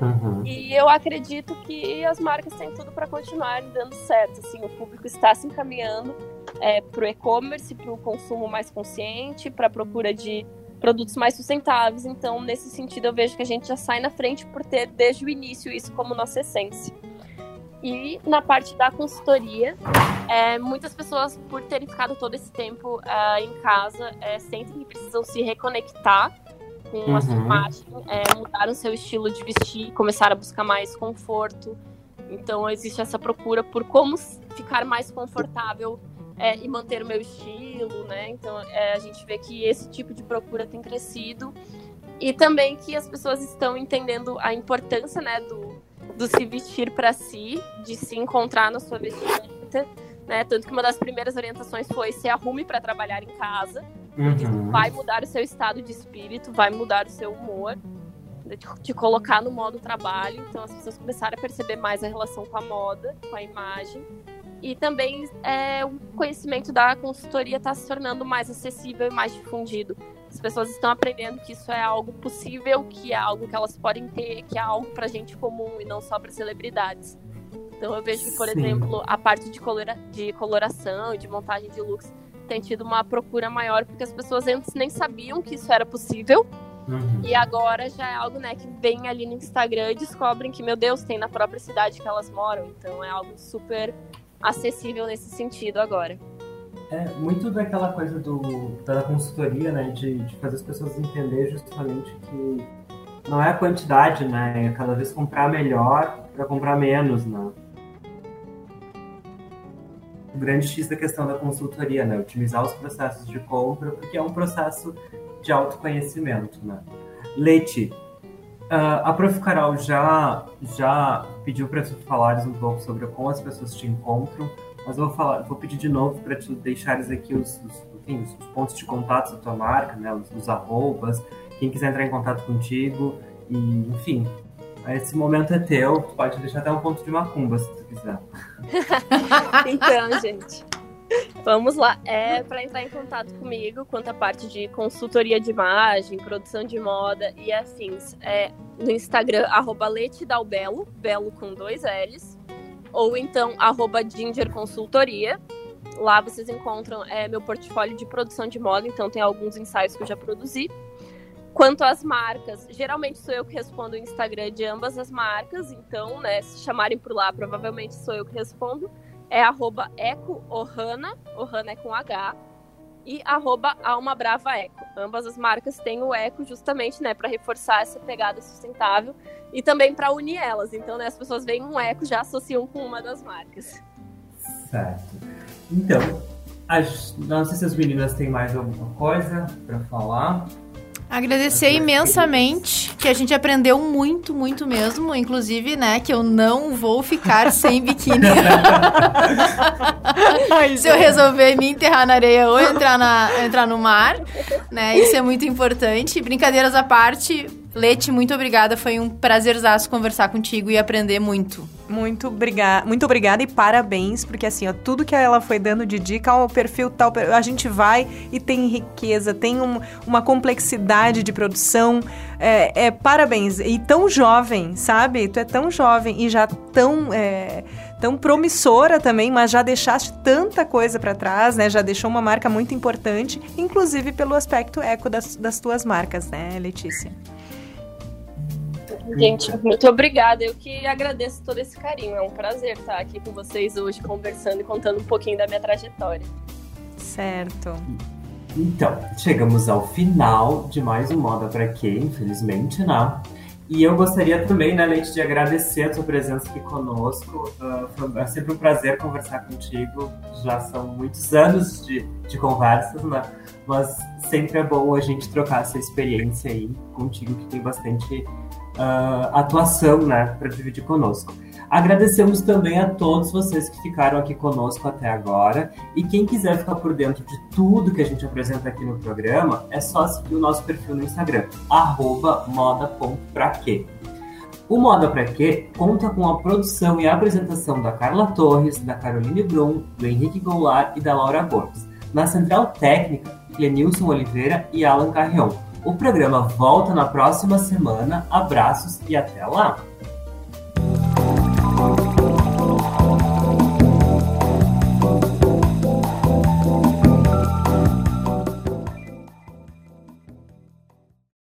Uhum. E eu acredito que as marcas têm tudo para continuar dando certo. Assim, o público está se encaminhando é, para o e-commerce, para o consumo mais consciente, para a procura de produtos mais sustentáveis. Então, nesse sentido, eu vejo que a gente já sai na frente por ter desde o início isso como nossa essência. E na parte da consultoria, é, muitas pessoas, por terem ficado todo esse tempo uh, em casa, é, sentem que precisam se reconectar com uhum. a sua imagem, é, mudaram seu estilo de vestir, começaram a buscar mais conforto. Então, existe essa procura por como ficar mais confortável é, e manter o meu estilo, né? Então, é, a gente vê que esse tipo de procura tem crescido. E também que as pessoas estão entendendo a importância, né, do do se vestir para si, de se encontrar na sua vestimenta, né? Tanto que uma das primeiras orientações foi se arrume para trabalhar em casa, porque uhum. vai mudar o seu estado de espírito, vai mudar o seu humor, de te colocar no modo trabalho. Então as pessoas começaram a perceber mais a relação com a moda, com a imagem. E também é, o conhecimento da consultoria está se tornando mais acessível e mais difundido. As pessoas estão aprendendo que isso é algo possível, que é algo que elas podem ter, que é algo para gente comum e não só para celebridades. Então eu vejo que, por Sim. exemplo, a parte de, colora de coloração e de montagem de looks tem tido uma procura maior porque as pessoas antes nem sabiam que isso era possível. Uhum. E agora já é algo né, que vem ali no Instagram e descobrem que, meu Deus, tem na própria cidade que elas moram. Então é algo super acessível nesse sentido agora. É muito daquela coisa do, da consultoria, né? De, de fazer as pessoas entender justamente que não é a quantidade, né? É cada vez comprar melhor para comprar menos, né? O grande X da questão da consultoria, né? Otimizar os processos de compra, porque é um processo de autoconhecimento, né? Leite, uh, a Prof. Carol já, já pediu para tu falares um pouco sobre como as pessoas te encontram, mas eu vou falar, vou pedir de novo para te deixares aqui os, os, enfim, os, pontos de contato da tua marca, né? Os, os arrobas, quem quiser entrar em contato contigo e, enfim, esse momento é teu, tu pode deixar até um ponto de macumba se tu quiser. [laughs] [laughs] então, gente. Vamos lá. É para entrar em contato comigo quanto à parte de consultoria de imagem, produção de moda e afins. É no Instagram, arroba letidalbelo, belo com dois L's ou então arroba Ginger Consultoria. Lá vocês encontram é, meu portfólio de produção de moda, então tem alguns ensaios que eu já produzi. Quanto às marcas, geralmente sou eu que respondo o Instagram de ambas as marcas, então, né, se chamarem por lá, provavelmente sou eu que respondo. É arroba ecoohana, ohana é com H, e arroba Alma Brava Eco. Ambas as marcas têm o eco justamente, né, para reforçar essa pegada sustentável e também para unir elas. Então, né, as pessoas veem um eco já associam com uma das marcas. Certo. Então, as, não sei se as meninas têm mais alguma coisa para falar. Agradecer imensamente, que a gente aprendeu muito, muito mesmo. Inclusive, né, que eu não vou ficar sem biquíni. [laughs] Se eu resolver me enterrar na areia ou entrar, na, entrar no mar, né, isso é muito importante. Brincadeiras à parte, Lete, muito obrigada. Foi um prazerzaço conversar contigo e aprender muito. Muito obrigada, muito obrigada e parabéns, porque assim, ó, tudo que ela foi dando de dica, o perfil tal, a gente vai e tem riqueza, tem um, uma complexidade de produção. É, é, parabéns. E tão jovem, sabe? Tu é tão jovem e já tão. É, tão promissora também, mas já deixaste tanta coisa para trás, né? Já deixou uma marca muito importante, inclusive pelo aspecto eco das, das tuas marcas, né, Letícia? Gente, muito obrigada. Eu que agradeço todo esse carinho. É um prazer estar aqui com vocês hoje, conversando e contando um pouquinho da minha trajetória. Certo. Então, chegamos ao final de mais um Moda Pra Quê, infelizmente, né? E eu gostaria também, né, Leite, de agradecer a tua presença aqui conosco. Uh, é sempre um prazer conversar contigo. Já são muitos anos de, de conversas, né? Mas sempre é bom a gente trocar essa experiência aí contigo, que tem bastante uh, atuação, né, para dividir conosco. Agradecemos também a todos vocês que ficaram aqui conosco até agora. E quem quiser ficar por dentro de tudo que a gente apresenta aqui no programa, é só seguir o nosso perfil no Instagram, moda.praquê. O Moda Pra Quê conta com a produção e a apresentação da Carla Torres, da Caroline Brum, do Henrique Goulart e da Laura Gomes. Na central técnica, Clenilson Oliveira e Alan Carrion O programa volta na próxima semana. Abraços e até lá!